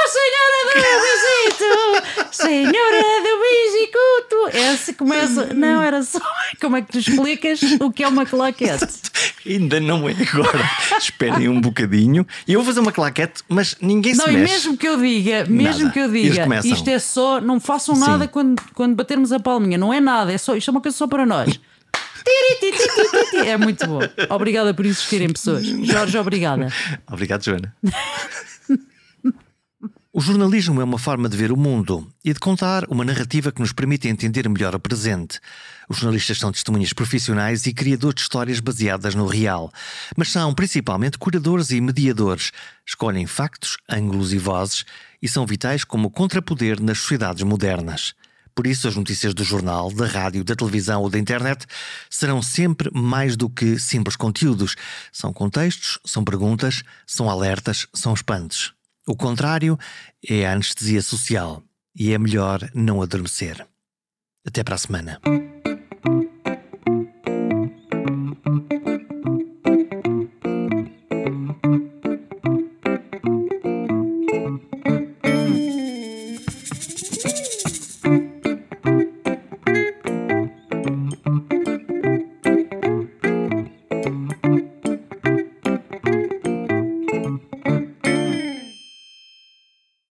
A senhora do bisito, senhora do bisicuto. Essa começa. Não, era só. Como é que tu explicas o que é uma claquete? Ainda não é agora. Esperem um bocadinho. Eu vou fazer uma claquete, mas ninguém se Não, e mexe. mesmo que eu diga, mesmo Nada. que eu diga, isto é só, não façam nada quando, quando batermos a palminha, não é nada, é só, isto é uma coisa só para nós. É muito bom. Obrigada por existirem pessoas. Jorge, obrigada. Obrigado, Joana. O jornalismo é uma forma de ver o mundo e de contar uma narrativa que nos permite entender melhor o presente. Os jornalistas são testemunhas profissionais e criadores de histórias baseadas no real, mas são principalmente curadores e mediadores. Escolhem factos, ângulos e vozes e são vitais como contrapoder nas sociedades modernas. Por isso, as notícias do jornal, da rádio, da televisão ou da internet serão sempre mais do que simples conteúdos. São contextos, são perguntas, são alertas, são espantos. O contrário é a anestesia social e é melhor não adormecer. Até para a semana.